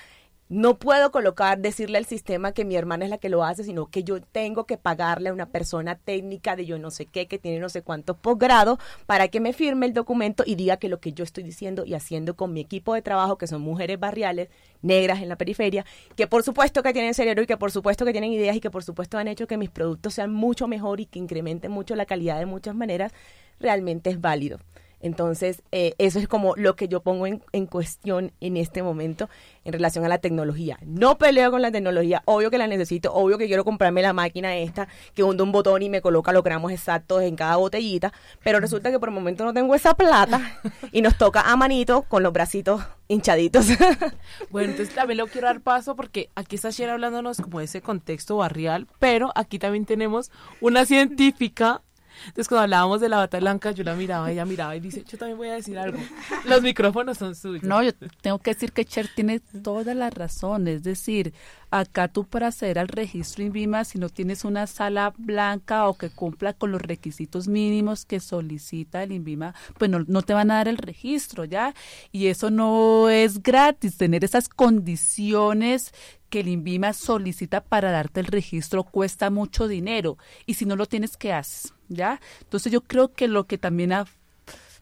no puedo colocar, decirle al sistema que mi hermana es la que lo hace, sino que yo tengo que pagarle a una persona técnica de yo no sé qué, que tiene no sé cuántos posgrados, para que me firme el documento y diga que lo que yo estoy diciendo y haciendo con mi equipo de trabajo, que son mujeres barriales, negras en la periferia, que por supuesto que tienen cerebro y que por supuesto que tienen ideas y que por supuesto han hecho que mis productos sean mucho mejor y que incrementen mucho la calidad de muchas maneras, realmente es válido. Entonces, eh, eso es como lo que yo pongo en, en, cuestión en este momento en relación a la tecnología. No peleo con la tecnología, obvio que la necesito, obvio que quiero comprarme la máquina esta que hunde un botón y me coloca los gramos exactos en cada botellita, pero resulta que por el momento no tengo esa plata y nos toca a manito con los bracitos hinchaditos. bueno, entonces también lo quiero dar paso porque aquí está Shera hablándonos como de ese contexto barrial, pero aquí también tenemos una científica entonces, cuando hablábamos de la bata blanca, yo la miraba, ella miraba y dice, yo también voy a decir algo. Los micrófonos son suyos. No, yo tengo que decir que Cher tiene toda la razón. Es decir, acá tú para acceder al registro INVIMA, si no tienes una sala blanca o que cumpla con los requisitos mínimos que solicita el INVIMA, pues no, no te van a dar el registro, ¿ya? Y eso no es gratis, tener esas condiciones que el INVIMA solicita para darte el registro cuesta mucho dinero y si no lo tienes, ¿qué haces? ¿Ya? Entonces yo creo que lo que también ha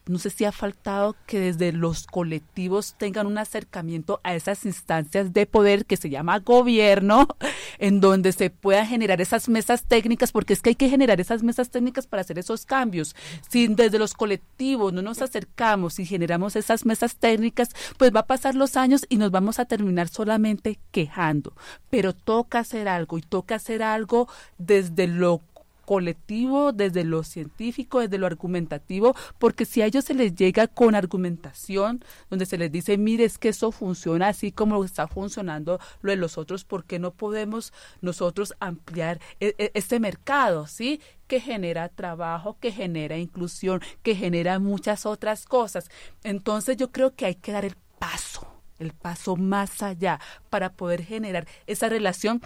no sé si ha faltado que desde los colectivos tengan un acercamiento a esas instancias de poder que se llama gobierno, en donde se pueda generar esas mesas técnicas, porque es que hay que generar esas mesas técnicas para hacer esos cambios. Si desde los colectivos no nos acercamos y generamos esas mesas técnicas, pues va a pasar los años y nos vamos a terminar solamente quejando. Pero toca hacer algo y toca hacer algo desde lo colectivo, desde lo científico, desde lo argumentativo, porque si a ellos se les llega con argumentación, donde se les dice, mire, es que eso funciona así como está funcionando lo de los otros, ¿por qué no podemos nosotros ampliar e, e, este mercado, sí? que genera trabajo, que genera inclusión, que genera muchas otras cosas. Entonces yo creo que hay que dar el paso, el paso más allá para poder generar esa relación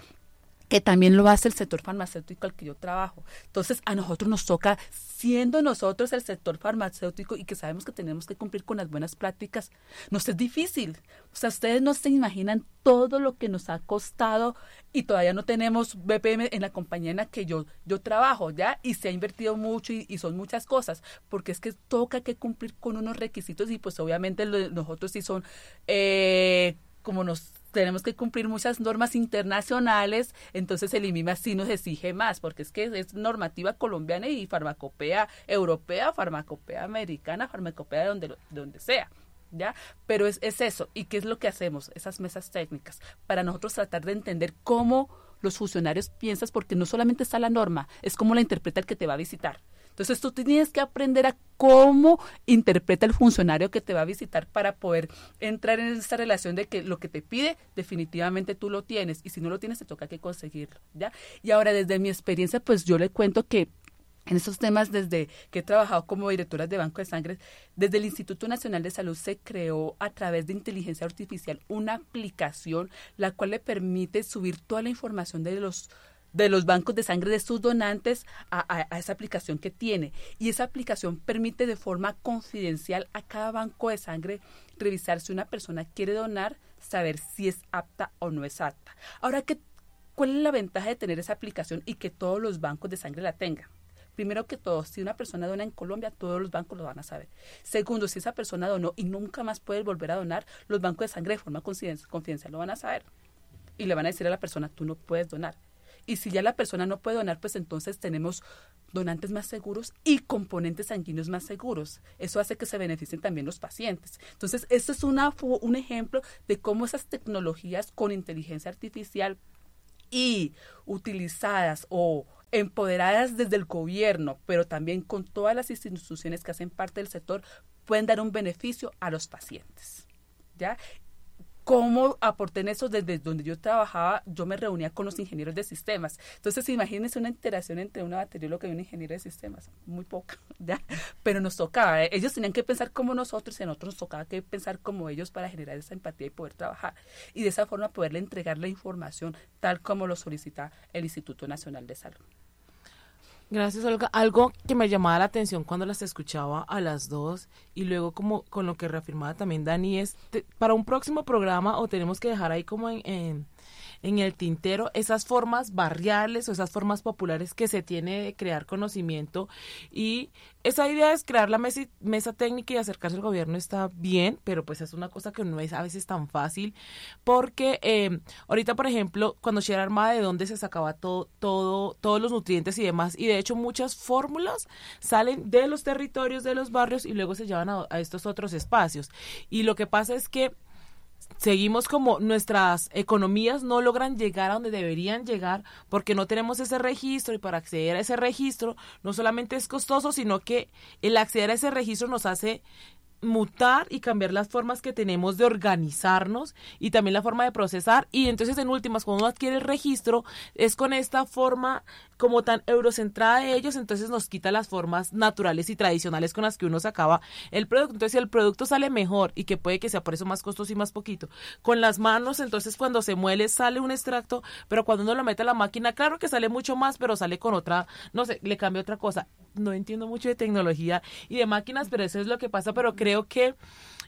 que también lo hace el sector farmacéutico al que yo trabajo. Entonces, a nosotros nos toca, siendo nosotros el sector farmacéutico y que sabemos que tenemos que cumplir con las buenas prácticas, nos es difícil. O sea, ustedes no se imaginan todo lo que nos ha costado y todavía no tenemos BPM en la compañía en la que yo, yo trabajo, ¿ya? Y se ha invertido mucho y, son muchas cosas, porque es que toca que cumplir con unos requisitos y pues obviamente nosotros sí son, eh, como nos tenemos que cumplir muchas normas internacionales, entonces el IMIMA sí nos exige más, porque es que es normativa colombiana y farmacopea europea, farmacopea americana, farmacopea de donde, donde sea. ¿Ya? Pero es, es eso. ¿Y qué es lo que hacemos? Esas mesas técnicas, para nosotros tratar de entender cómo los funcionarios piensan, porque no solamente está la norma, es cómo la interpreta el que te va a visitar. Entonces tú tienes que aprender a cómo interpreta el funcionario que te va a visitar para poder entrar en esa relación de que lo que te pide definitivamente tú lo tienes y si no lo tienes te toca que conseguirlo, ¿ya? Y ahora desde mi experiencia pues yo le cuento que en estos temas, desde que he trabajado como directora de Banco de Sangre, desde el Instituto Nacional de Salud se creó a través de inteligencia artificial una aplicación la cual le permite subir toda la información de los de los bancos de sangre de sus donantes a, esa aplicación que tiene. Y esa aplicación permite de forma confidencial a cada banco de sangre revisar si una persona quiere donar, saber si es apta o no es apta. Ahora, ¿qué, ¿cuál es la ventaja de tener esa aplicación y que todos los bancos de sangre la tengan? primero que todo, si una persona dona en Colombia, todos los bancos lo van a saber. Segundo, si esa persona donó y nunca más puede volver a donar, los bancos de sangre de forma confidencial lo van a saber. Y le van a decir a la persona, tú no puedes donar. Y si ya la persona no puede donar, pues entonces tenemos donantes más seguros y componentes sanguíneos más seguros. Eso hace que se beneficien también los pacientes. Entonces, esto es una, un ejemplo de cómo esas tecnologías con inteligencia artificial y utilizadas o empoderadas desde el gobierno, pero también con todas las instituciones que hacen parte del sector, pueden dar un beneficio a los pacientes. ¿Ya? Cómo aporté en eso desde donde yo trabajaba, yo me reunía con los ingenieros de sistemas. Entonces, imagínense una interacción entre una bacterióloga y un ingeniero de sistemas, muy poca, ¿ya? Pero nos tocaba, ¿eh? ellos tenían que pensar como nosotros y a nosotros nos tocaba que pensar como ellos para generar esa empatía y poder trabajar. Y de esa forma poderle entregar la información tal como lo solicita el Instituto Nacional de Salud. Gracias, Olga. Algo que me llamaba la atención cuando las escuchaba a las dos y luego como con lo que reafirmaba también Dani es, para un próximo programa o tenemos que dejar ahí como en en el tintero esas formas barriales o esas formas populares que se tiene de crear conocimiento y esa idea es crear la mesa, técnica y acercarse al gobierno está bien, pero pues es una cosa que no es a veces tan fácil porque eh, ahorita por ejemplo cuando era Armada de dónde se sacaba todo, todo, todos los nutrientes y demás y de hecho muchas fórmulas salen de los territorios de los barrios y luego se llevan a estos otros espacios. Y lo que pasa es que seguimos como nuestras economías no logran llegar a donde deberían llegar porque no tenemos ese registro y para acceder a ese registro no solamente es costoso, sino que el acceder a ese registro nos hace mutar y cambiar las formas que tenemos de organizarnos y también la forma de procesar. Y entonces en últimas cuando uno adquiere el registro es con esta forma como tan eurocentrada de ellos entonces nos quita las formas naturales y tradicionales con las que uno sacaba el producto entonces si el producto sale mejor y que puede que sea por eso más costoso y más poquito con las manos entonces cuando se muele sale un extracto pero cuando uno lo mete a la máquina claro que sale mucho más pero sale con otra no sé le cambia otra cosa no entiendo mucho de tecnología y de máquinas, pero eso es lo que pasa, pero creo que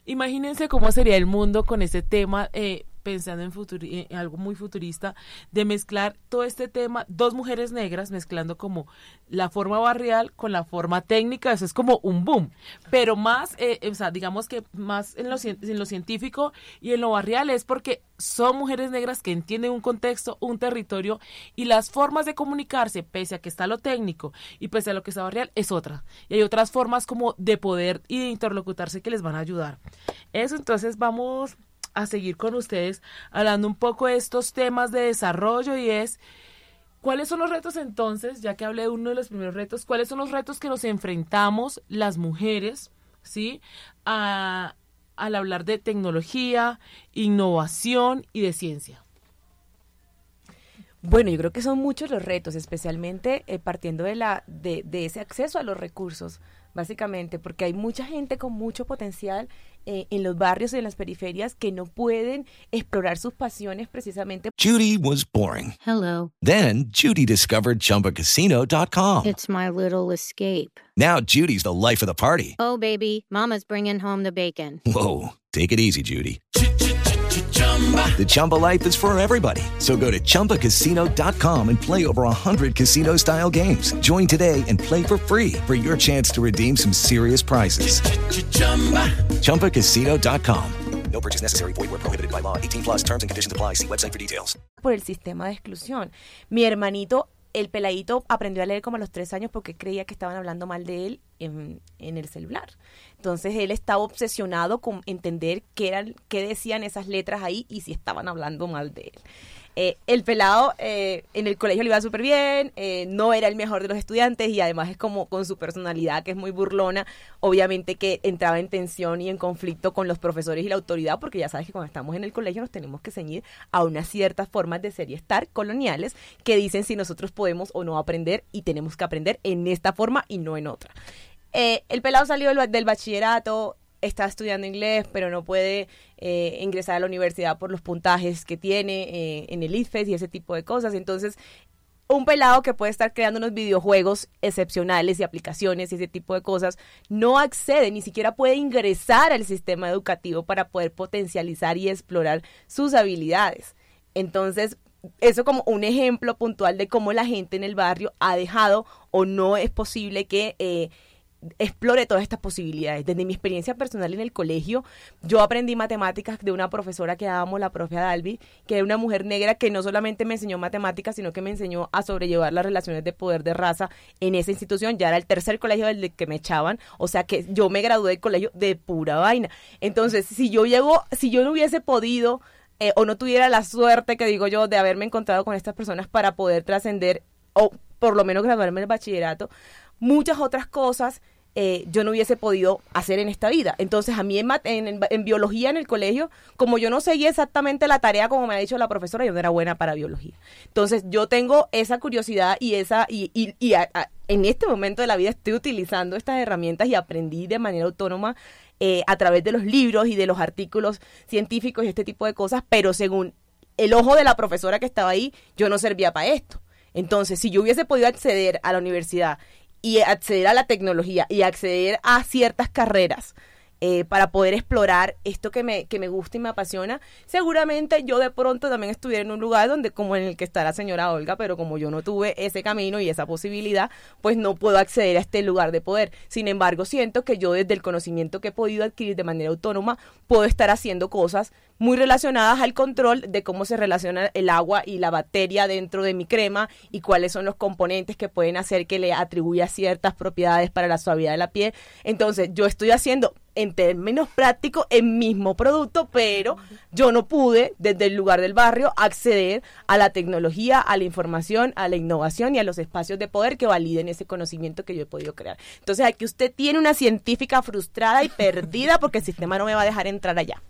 imagínense cómo sería el mundo con ese tema. Eh, pensando en, en, algo muy futurista, de mezclar todo este tema, dos mujeres negras mezclando como la forma barrial con la forma técnica, eso es como un boom, pero más, eh, o sea, digamos que más en lo, en lo científico y en lo barrial es porque son mujeres negras que entienden un contexto, un territorio y las formas de comunicarse, pese a que está lo técnico y pese a lo que está barrial, es otra. Y hay otras formas como de poder y de interlocutarse que les van a ayudar. Eso entonces vamos a seguir con ustedes hablando un poco de estos temas de desarrollo y es cuáles son los retos entonces, ya que hablé de uno de los primeros retos, cuáles son los retos que nos enfrentamos las mujeres, ¿sí? A, al hablar de tecnología, innovación y de ciencia. Bueno, yo creo que son muchos los retos, especialmente eh, partiendo de, la, de, de ese acceso a los recursos básicamente, porque hay mucha gente con mucho potencial eh, en los barrios y en las periferias que no pueden explorar sus pasiones precisamente. Judy was boring. Hello. Then Judy discovered chumbacasino.com. It's my little escape. Now Judy's the life of the party. Oh, baby, mama's bringing home the bacon. Whoa, take it easy, Judy. The Chumba life is for everybody. So go to ChumbaCasino.com and play over 100 casino style games. Join today and play for free for your chance to redeem some serious prizes. Chumba. ChumbaCasino.com. No purchase necessary. Void where prohibited by law. 18 plus terms and conditions apply. See website for details. Por el sistema de exclusión. Mi hermanito el peladito aprendió a leer como a los tres años porque creía que estaban hablando mal de él en, en, el celular. Entonces él estaba obsesionado con entender qué, eran, qué decían esas letras ahí y si estaban hablando mal de él. Eh, el pelado eh, en el colegio le iba súper bien, eh, no era el mejor de los estudiantes y además es como con su personalidad que es muy burlona, obviamente que entraba en tensión y en conflicto con los profesores y la autoridad, porque ya sabes que cuando estamos en el colegio nos tenemos que ceñir a unas ciertas formas de ser y estar coloniales que dicen si nosotros podemos o no aprender y tenemos que aprender en esta forma y no en otra. El pelado salió del bachillerato, está estudiando inglés, pero no puede eh, ingresar a la universidad por los puntajes que tiene eh, en el IFES y ese tipo de cosas. Entonces, un pelado que puede estar creando unos videojuegos excepcionales y aplicaciones y ese tipo de cosas, no accede, ni siquiera puede ingresar al sistema educativo para poder potencializar y explorar sus habilidades. Entonces, eso como un ejemplo puntual de cómo la gente en el barrio ha dejado o no es posible que eh, explore todas estas posibilidades. Desde mi experiencia personal en el colegio, yo aprendí matemáticas de una profesora que amo, la profe Dalby, que era una mujer negra que no solamente me enseñó matemáticas, sino que me enseñó a sobrellevar las relaciones de poder de raza en esa institución. Ya era el tercer colegio del que me echaban, o sea que yo me gradué del colegio de pura vaina. Entonces, si yo llego, si yo no hubiese podido eh, o no tuviera la suerte, que digo yo, de haberme encontrado con estas personas para poder trascender o por lo menos graduarme el bachillerato, muchas otras cosas eh, yo no hubiese podido hacer en esta vida. Entonces, a mí en, en, biología en el colegio, como yo no seguía exactamente la tarea como me ha dicho la profesora, yo no era buena para biología. Entonces, yo tengo esa curiosidad y esa y, en este momento de la vida estoy utilizando estas herramientas y aprendí de manera autónoma eh, a través de los libros y de los artículos científicos y este tipo de cosas, pero según el ojo de la profesora que estaba ahí, yo no servía para esto. Entonces, si yo hubiese podido acceder a la universidad y acceder a la tecnología y acceder a ciertas carreras eh, para poder explorar esto que me, que me gusta y me apasiona, seguramente yo de pronto también estuviera en un lugar donde como en el que está la señora Olga, pero como yo no tuve ese camino y esa posibilidad, pues no puedo acceder a este lugar de poder. Sin embargo, siento que yo desde el conocimiento que he podido adquirir de manera autónoma, puedo estar haciendo cosas muy relacionadas al control de cómo se relaciona el agua y la bacteria dentro de mi crema y cuáles son los componentes que pueden hacer que le atribuya ciertas propiedades para la suavidad de la piel. Entonces, yo estoy haciendo en términos prácticos el mismo producto, pero yo no pude desde el lugar del barrio acceder a la tecnología, a la información, a la innovación y a los espacios de poder que validen ese conocimiento que yo he podido crear. Entonces aquí usted tiene una científica frustrada y perdida porque el sistema no me va a dejar entrar allá.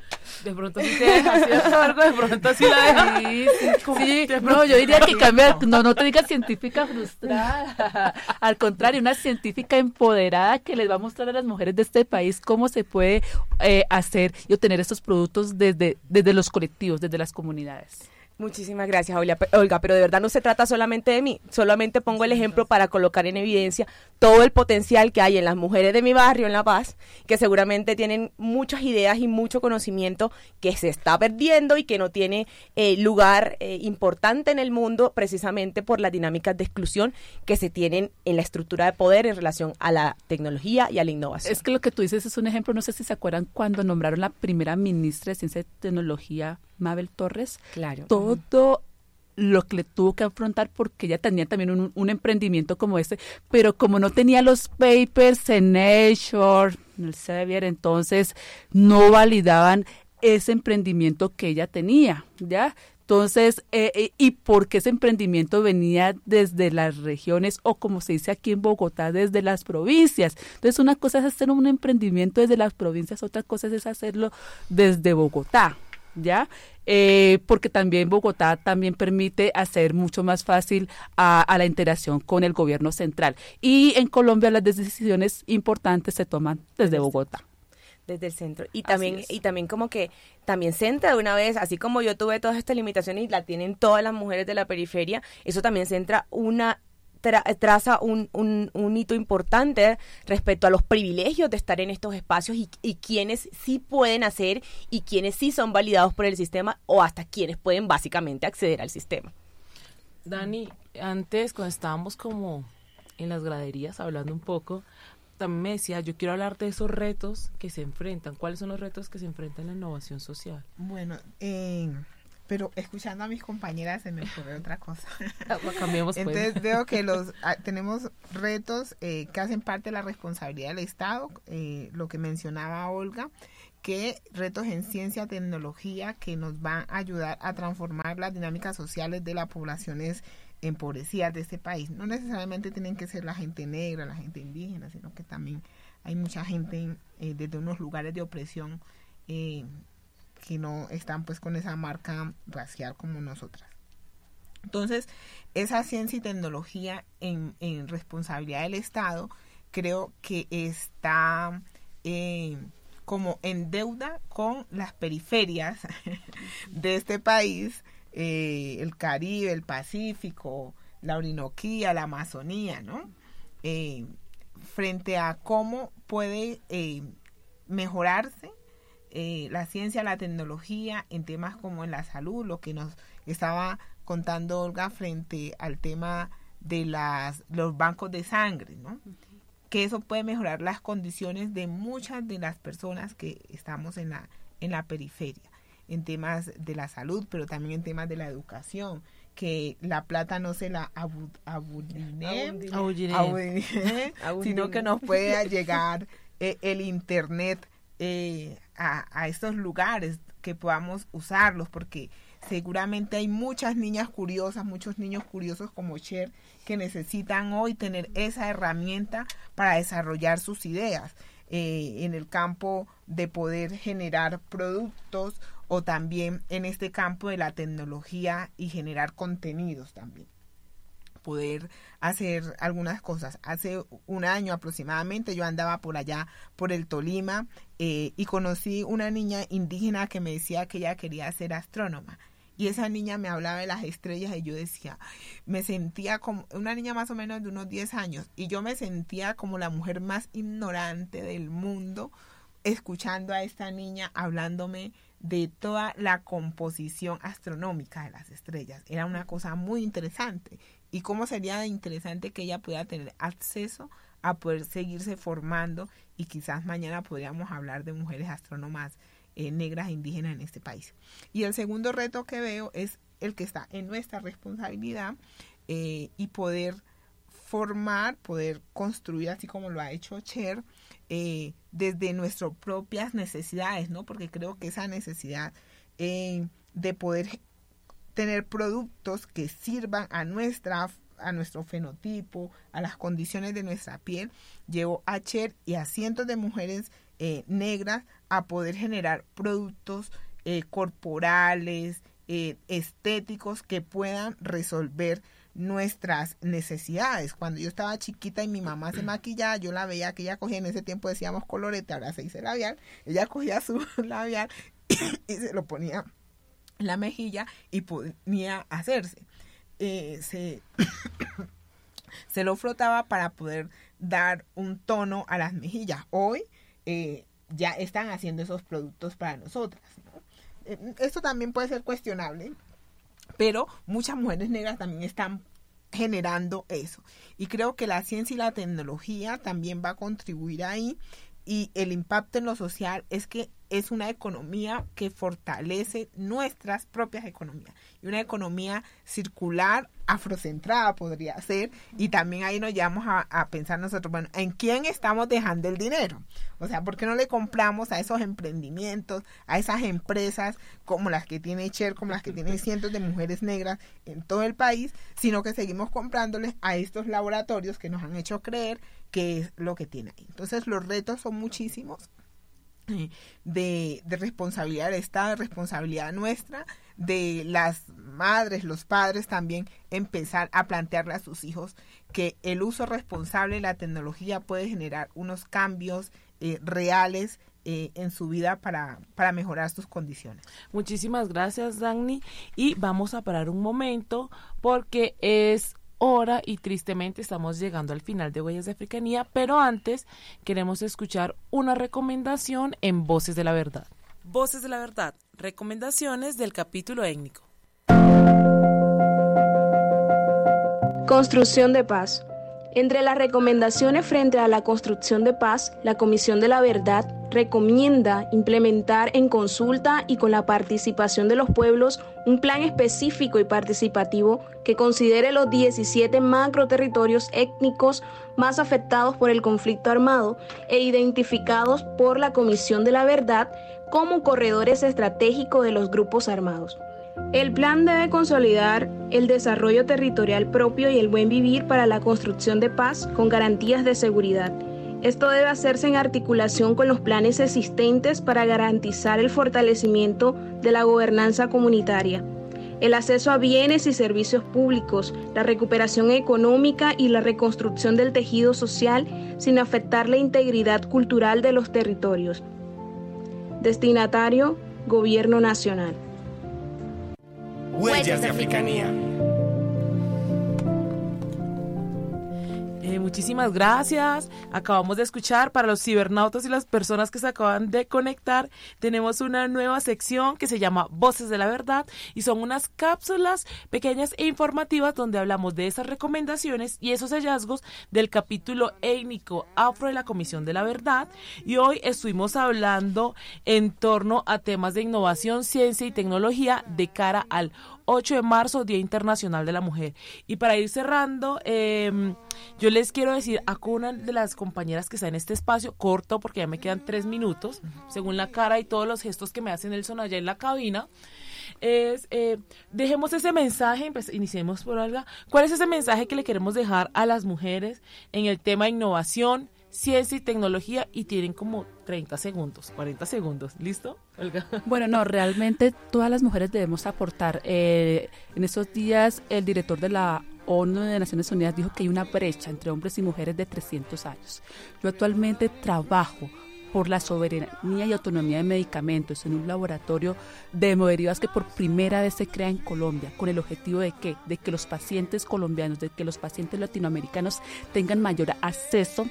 De pronto sí te deja. Algo de pronto sí la deja. Sí, sí, sí. No, yo diría que cambia, no, no te digas científica frustrada. Al contrario, una científica empoderada que les va a mostrar a las mujeres de este país cómo se puede eh, hacer y obtener estos productos desde, desde los colectivos, desde las comunidades. Muchísimas gracias, Olga. Pero de verdad no se trata solamente de mí. Solamente pongo el ejemplo para colocar en evidencia todo el potencial que hay en las mujeres de mi barrio, en La Paz, que seguramente tienen muchas ideas y mucho conocimiento que se está perdiendo y que no tiene eh, lugar eh, importante en el mundo precisamente por las dinámicas de exclusión que se tienen en la estructura de poder en relación a la tecnología y a la innovación. Es que lo que tú dices es un ejemplo, no sé si se acuerdan cuando nombraron la primera ministra de Ciencia y Tecnología Mabel Torres. Claro. Todo lo que le tuvo que afrontar porque ella tenía también un, emprendimiento como este, pero como no tenía los papers en Nature, el Sevier, entonces no validaban ese emprendimiento que ella tenía, ¿ya? Entonces, eh, eh, y porque ese emprendimiento venía desde las regiones o como se dice aquí en Bogotá, desde las provincias. Entonces, una cosa es hacer un emprendimiento desde las provincias, otra cosa es hacerlo desde Bogotá. ¿Ya? Eh, porque también Bogotá también permite hacer mucho más fácil a, a, la interacción con el gobierno central. Y en Colombia las decisiones importantes se toman desde Bogotá desde el centro y también y también como que también centra de una vez así como yo tuve todas estas limitaciones y la tienen todas las mujeres de la periferia eso también centra una tra traza un, un, un, hito importante respecto a los privilegios de estar en estos espacios y, y quienes sí pueden hacer y quienes sí son validados por el sistema o hasta quienes pueden básicamente acceder al sistema. Dani, antes cuando estábamos como en las graderías hablando un poco, también me decía, yo quiero hablar de esos retos que se enfrentan. ¿Cuáles son los retos que se enfrentan en la innovación social? Bueno, eh, pero escuchando a mis compañeras se me ocurre otra cosa. Cambiemos, pues. Entonces veo que los ah, tenemos retos eh, que hacen parte de la responsabilidad del Estado, eh, lo que mencionaba Olga, que retos en ciencia, tecnología que nos van a ayudar a transformar las dinámicas sociales de las poblaciones empobrecidas de este país. No necesariamente tienen que ser la gente negra, la gente indígena, sino que también hay mucha gente eh, desde unos lugares de opresión eh, que no están pues con esa marca racial como nosotras. Entonces, esa ciencia y tecnología en, responsabilidad del Estado creo que está eh, como en deuda con las periferias de este país, eh, el Caribe, el Pacífico, la Orinoquía, la Amazonía, ¿no? Eh, frente a cómo puede eh, la ciencia, la tecnología en temas como en la salud, lo que nos estaba contando Olga frente al tema de las los bancos de sangre, ¿no? Que eso puede mejorar las condiciones de muchas de las personas que estamos en la en la periferia, en temas de la salud, pero también en temas de la educación, que la plata no se la abu, abudine, Abudine. abudine, sino que nos pueda llegar eh, el internet eh, a, estos lugares que podamos usarlos porque seguramente hay muchas niñas curiosas, muchos niños curiosos como Cher que necesitan hoy tener esa herramienta para desarrollar sus ideas eh, en el campo de poder generar productos o también en este campo de la tecnología y generar contenidos también poder hacer algunas cosas. Hace un año aproximadamente yo andaba por allá, por el Tolima, eh, y conocí una niña indígena que me decía que ella quería ser astrónoma. Y esa niña me hablaba de las estrellas y yo decía, me sentía como una niña más o menos de unos 10 años y yo me sentía como la mujer más ignorante del mundo escuchando a esta niña hablándome de toda la composición astronómica de las estrellas. Era una cosa muy interesante. Y cómo sería interesante que ella pudiera tener acceso a poder seguirse formando y quizás mañana podríamos hablar de mujeres astrónomas eh, negras e indígenas en este país. Y el segundo reto que veo es el que está en nuestra responsabilidad eh, y poder formar, poder construir, así como lo ha hecho Cher, eh, desde nuestras propias necesidades, ¿no? Porque creo que esa necesidad de poder tener productos que sirvan a nuestra a nuestro fenotipo, a las condiciones de nuestra piel, llevó a Cher y a cientos de mujeres eh, negras a poder generar productos eh, corporales, eh, estéticos que puedan resolver nuestras necesidades. Cuando yo estaba chiquita y mi mamá se maquillaba, yo la veía que ella cogía, en ese tiempo decíamos colorete, ahora se dice labial, ella cogía su labial y se lo ponía la mejilla y ponía a hacerse. Eh, se, se lo frotaba para poder dar un tono a las mejillas. Hoy eh, ya están haciendo esos productos para nosotras. ¿no? Eh, Esto también puede ser cuestionable, pero muchas mujeres negras también están generando eso. Y creo que la ciencia y la tecnología también va a contribuir ahí. Y el impacto en lo social es que es una economía que fortalece nuestras propias economías. Y una economía circular, afrocentrada podría ser. Y también ahí nos llevamos a, a, pensar nosotros, bueno, ¿en quién estamos dejando el dinero? O sea, ¿por qué no le compramos a esos emprendimientos, a esas empresas como las que tiene Cher, como las que tienen cientos de mujeres negras en todo el país, sino que seguimos comprándoles a estos laboratorios que nos han hecho creer que es lo que tiene ahí? Entonces los retos son muchísimos de, de, responsabilidad del Estado, de responsabilidad nuestra, de las madres, los padres también, empezar a plantearle a sus hijos que el uso responsable de la tecnología puede generar unos cambios eh, reales eh, en su vida para, para mejorar sus condiciones. Muchísimas gracias, Dagny. Y vamos a parar un momento porque es hora y tristemente estamos llegando al final de Huellas de Africanía, pero antes queremos escuchar una recomendación en Voces de la Verdad. Voces de la Verdad, recomendaciones del capítulo étnico. Construcción de paz. Entre las recomendaciones frente a la construcción de paz, la Comisión de la Verdad recomienda implementar en consulta y con la participación de los pueblos un plan específico y participativo que considere los 17 macro territorios étnicos más afectados por el conflicto armado e identificados por la Comisión de la Verdad como corredores estratégicos de los grupos armados. El plan debe consolidar el desarrollo territorial propio y el buen vivir para la construcción de paz con garantías de seguridad. Esto debe hacerse en articulación con los planes existentes para garantizar el fortalecimiento de la gobernanza comunitaria, el acceso a bienes y servicios públicos, la recuperación económica y la reconstrucción del tejido social sin afectar la integridad cultural de los territorios. Destinatario, Gobierno Nacional. Huellas de Africanía. Muchísimas gracias. Acabamos de escuchar para los cibernautas y las personas que se acaban de conectar, tenemos una nueva sección que se llama Voces de la Verdad y son unas cápsulas pequeñas e informativas donde hablamos de esas recomendaciones y esos hallazgos del capítulo étnico afro de la Comisión de la Verdad. Y hoy estuvimos hablando en torno a temas de innovación, ciencia y tecnología de cara al 8 de marzo, Día Internacional de la Mujer. Y para ir cerrando, em, yo les quiero decir a una de las compañeras que está en este espacio, corto porque ya me quedan tres minutos, según la cara y todos los gestos que me hacen Nelson allá en la cabina, es, eh, dejemos ese mensaje, pues, iniciemos por algo. ¿Cuál es ese mensaje que le queremos dejar a las mujeres en el tema innovación, ciencia y tecnología y tienen como 30 segundos, 40 segundos. ¿Listo, Olga? Bueno, no, realmente todas las mujeres debemos aportar. Eh, en estos días el director de la ONU de Naciones Unidas dijo que hay una brecha entre hombres y mujeres de 300 años. Yo actualmente trabajo por la soberanía y autonomía de medicamentos en un laboratorio de hemoderivas que por primera vez se crea en Colombia, con el objetivo de que, de que los pacientes colombianos, de que los pacientes latinoamericanos tengan mayor acceso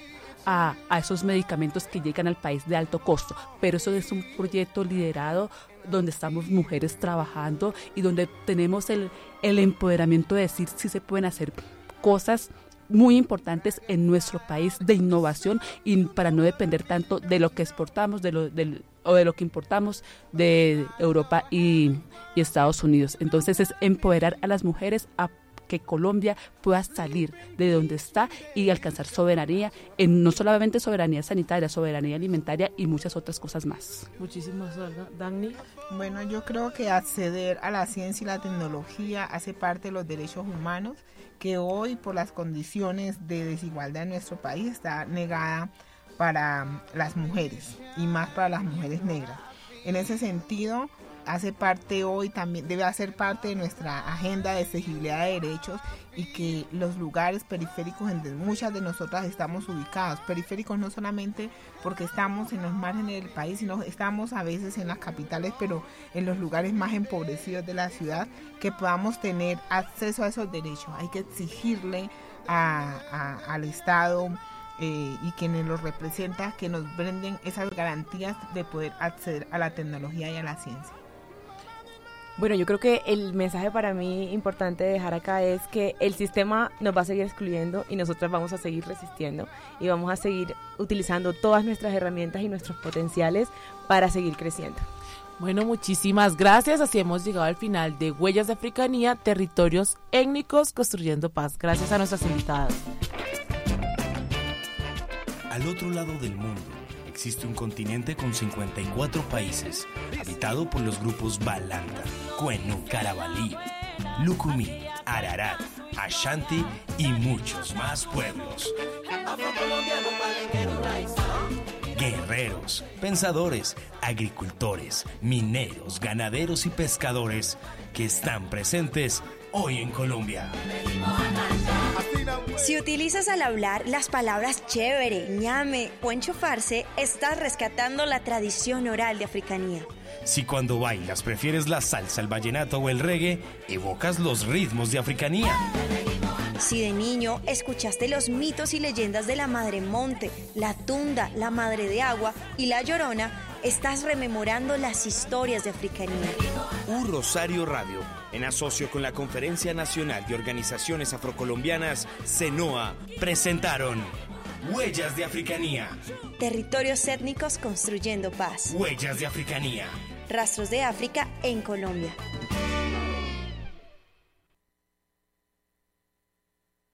a, esos medicamentos que llegan al país de alto costo. Pero eso es un proyecto liderado donde estamos mujeres trabajando y donde tenemos el, el empoderamiento de decir si se pueden hacer cosas muy importantes en nuestro país de innovación y para no depender tanto de lo que exportamos de lo, o de lo que importamos de Europa y Estados Unidos. Entonces es empoderar a las mujeres a que Colombia pueda salir de donde está y alcanzar soberanía, en no solamente soberanía sanitaria, soberanía alimentaria y muchas otras cosas más. Muchísimas gracias. Dani. Bueno, yo creo que acceder a la ciencia y la tecnología hace parte de los derechos humanos que hoy por las condiciones de desigualdad en nuestro país está negada para las mujeres y más para las mujeres negras. En ese sentido, hace parte hoy también, debe hacer parte de nuestra agenda de exigibilidad de derechos y que los lugares periféricos en donde muchas de nosotras estamos ubicados, periféricos no solamente porque estamos en los márgenes del país, sino estamos a veces en las capitales, pero en los lugares más empobrecidos de la ciudad, que podamos tener acceso a esos derechos. Hay que exigirle al Estado eh, y quienes los representan que nos brinden esas garantías de poder acceder a la tecnología y a la ciencia. Bueno, yo creo que el mensaje para mí importante de dejar acá es que el sistema nos va a seguir excluyendo y nosotras vamos a seguir resistiendo y vamos a seguir utilizando todas nuestras herramientas y nuestros potenciales para seguir creciendo. Bueno, muchísimas gracias. Así hemos llegado al final de Huellas de Africanía, Territorios Étnicos Construyendo Paz. Gracias a nuestras invitadas. Al otro lado del mundo existe un continente con 54 países, habitado por los grupos Balanta, Cuenu, Carabalí, Lucumí, Ararat, Ashanti y muchos más pueblos. Guerreros, pensadores, agricultores, mineros, ganaderos y pescadores que están presentes hoy en Colombia. Si utilizas al hablar las palabras chévere, ñame o enchufarse, estás rescatando la tradición oral de africanía. Si cuando bailas prefieres la salsa, el vallenato o el reggae, evocas los ritmos de africanía. Si de niño escuchaste los mitos y leyendas de la Madre Monte, la Tunda, la Madre de Agua y la Llorona, estás rememorando las historias de africanía. Un Rosario Radio, en asocio con la Conferencia Nacional de Organizaciones Afrocolombianas, CENOA, presentaron Huellas de Africanía. Territorios étnicos construyendo paz. Huellas de Africanía. Rastros de África en Colombia.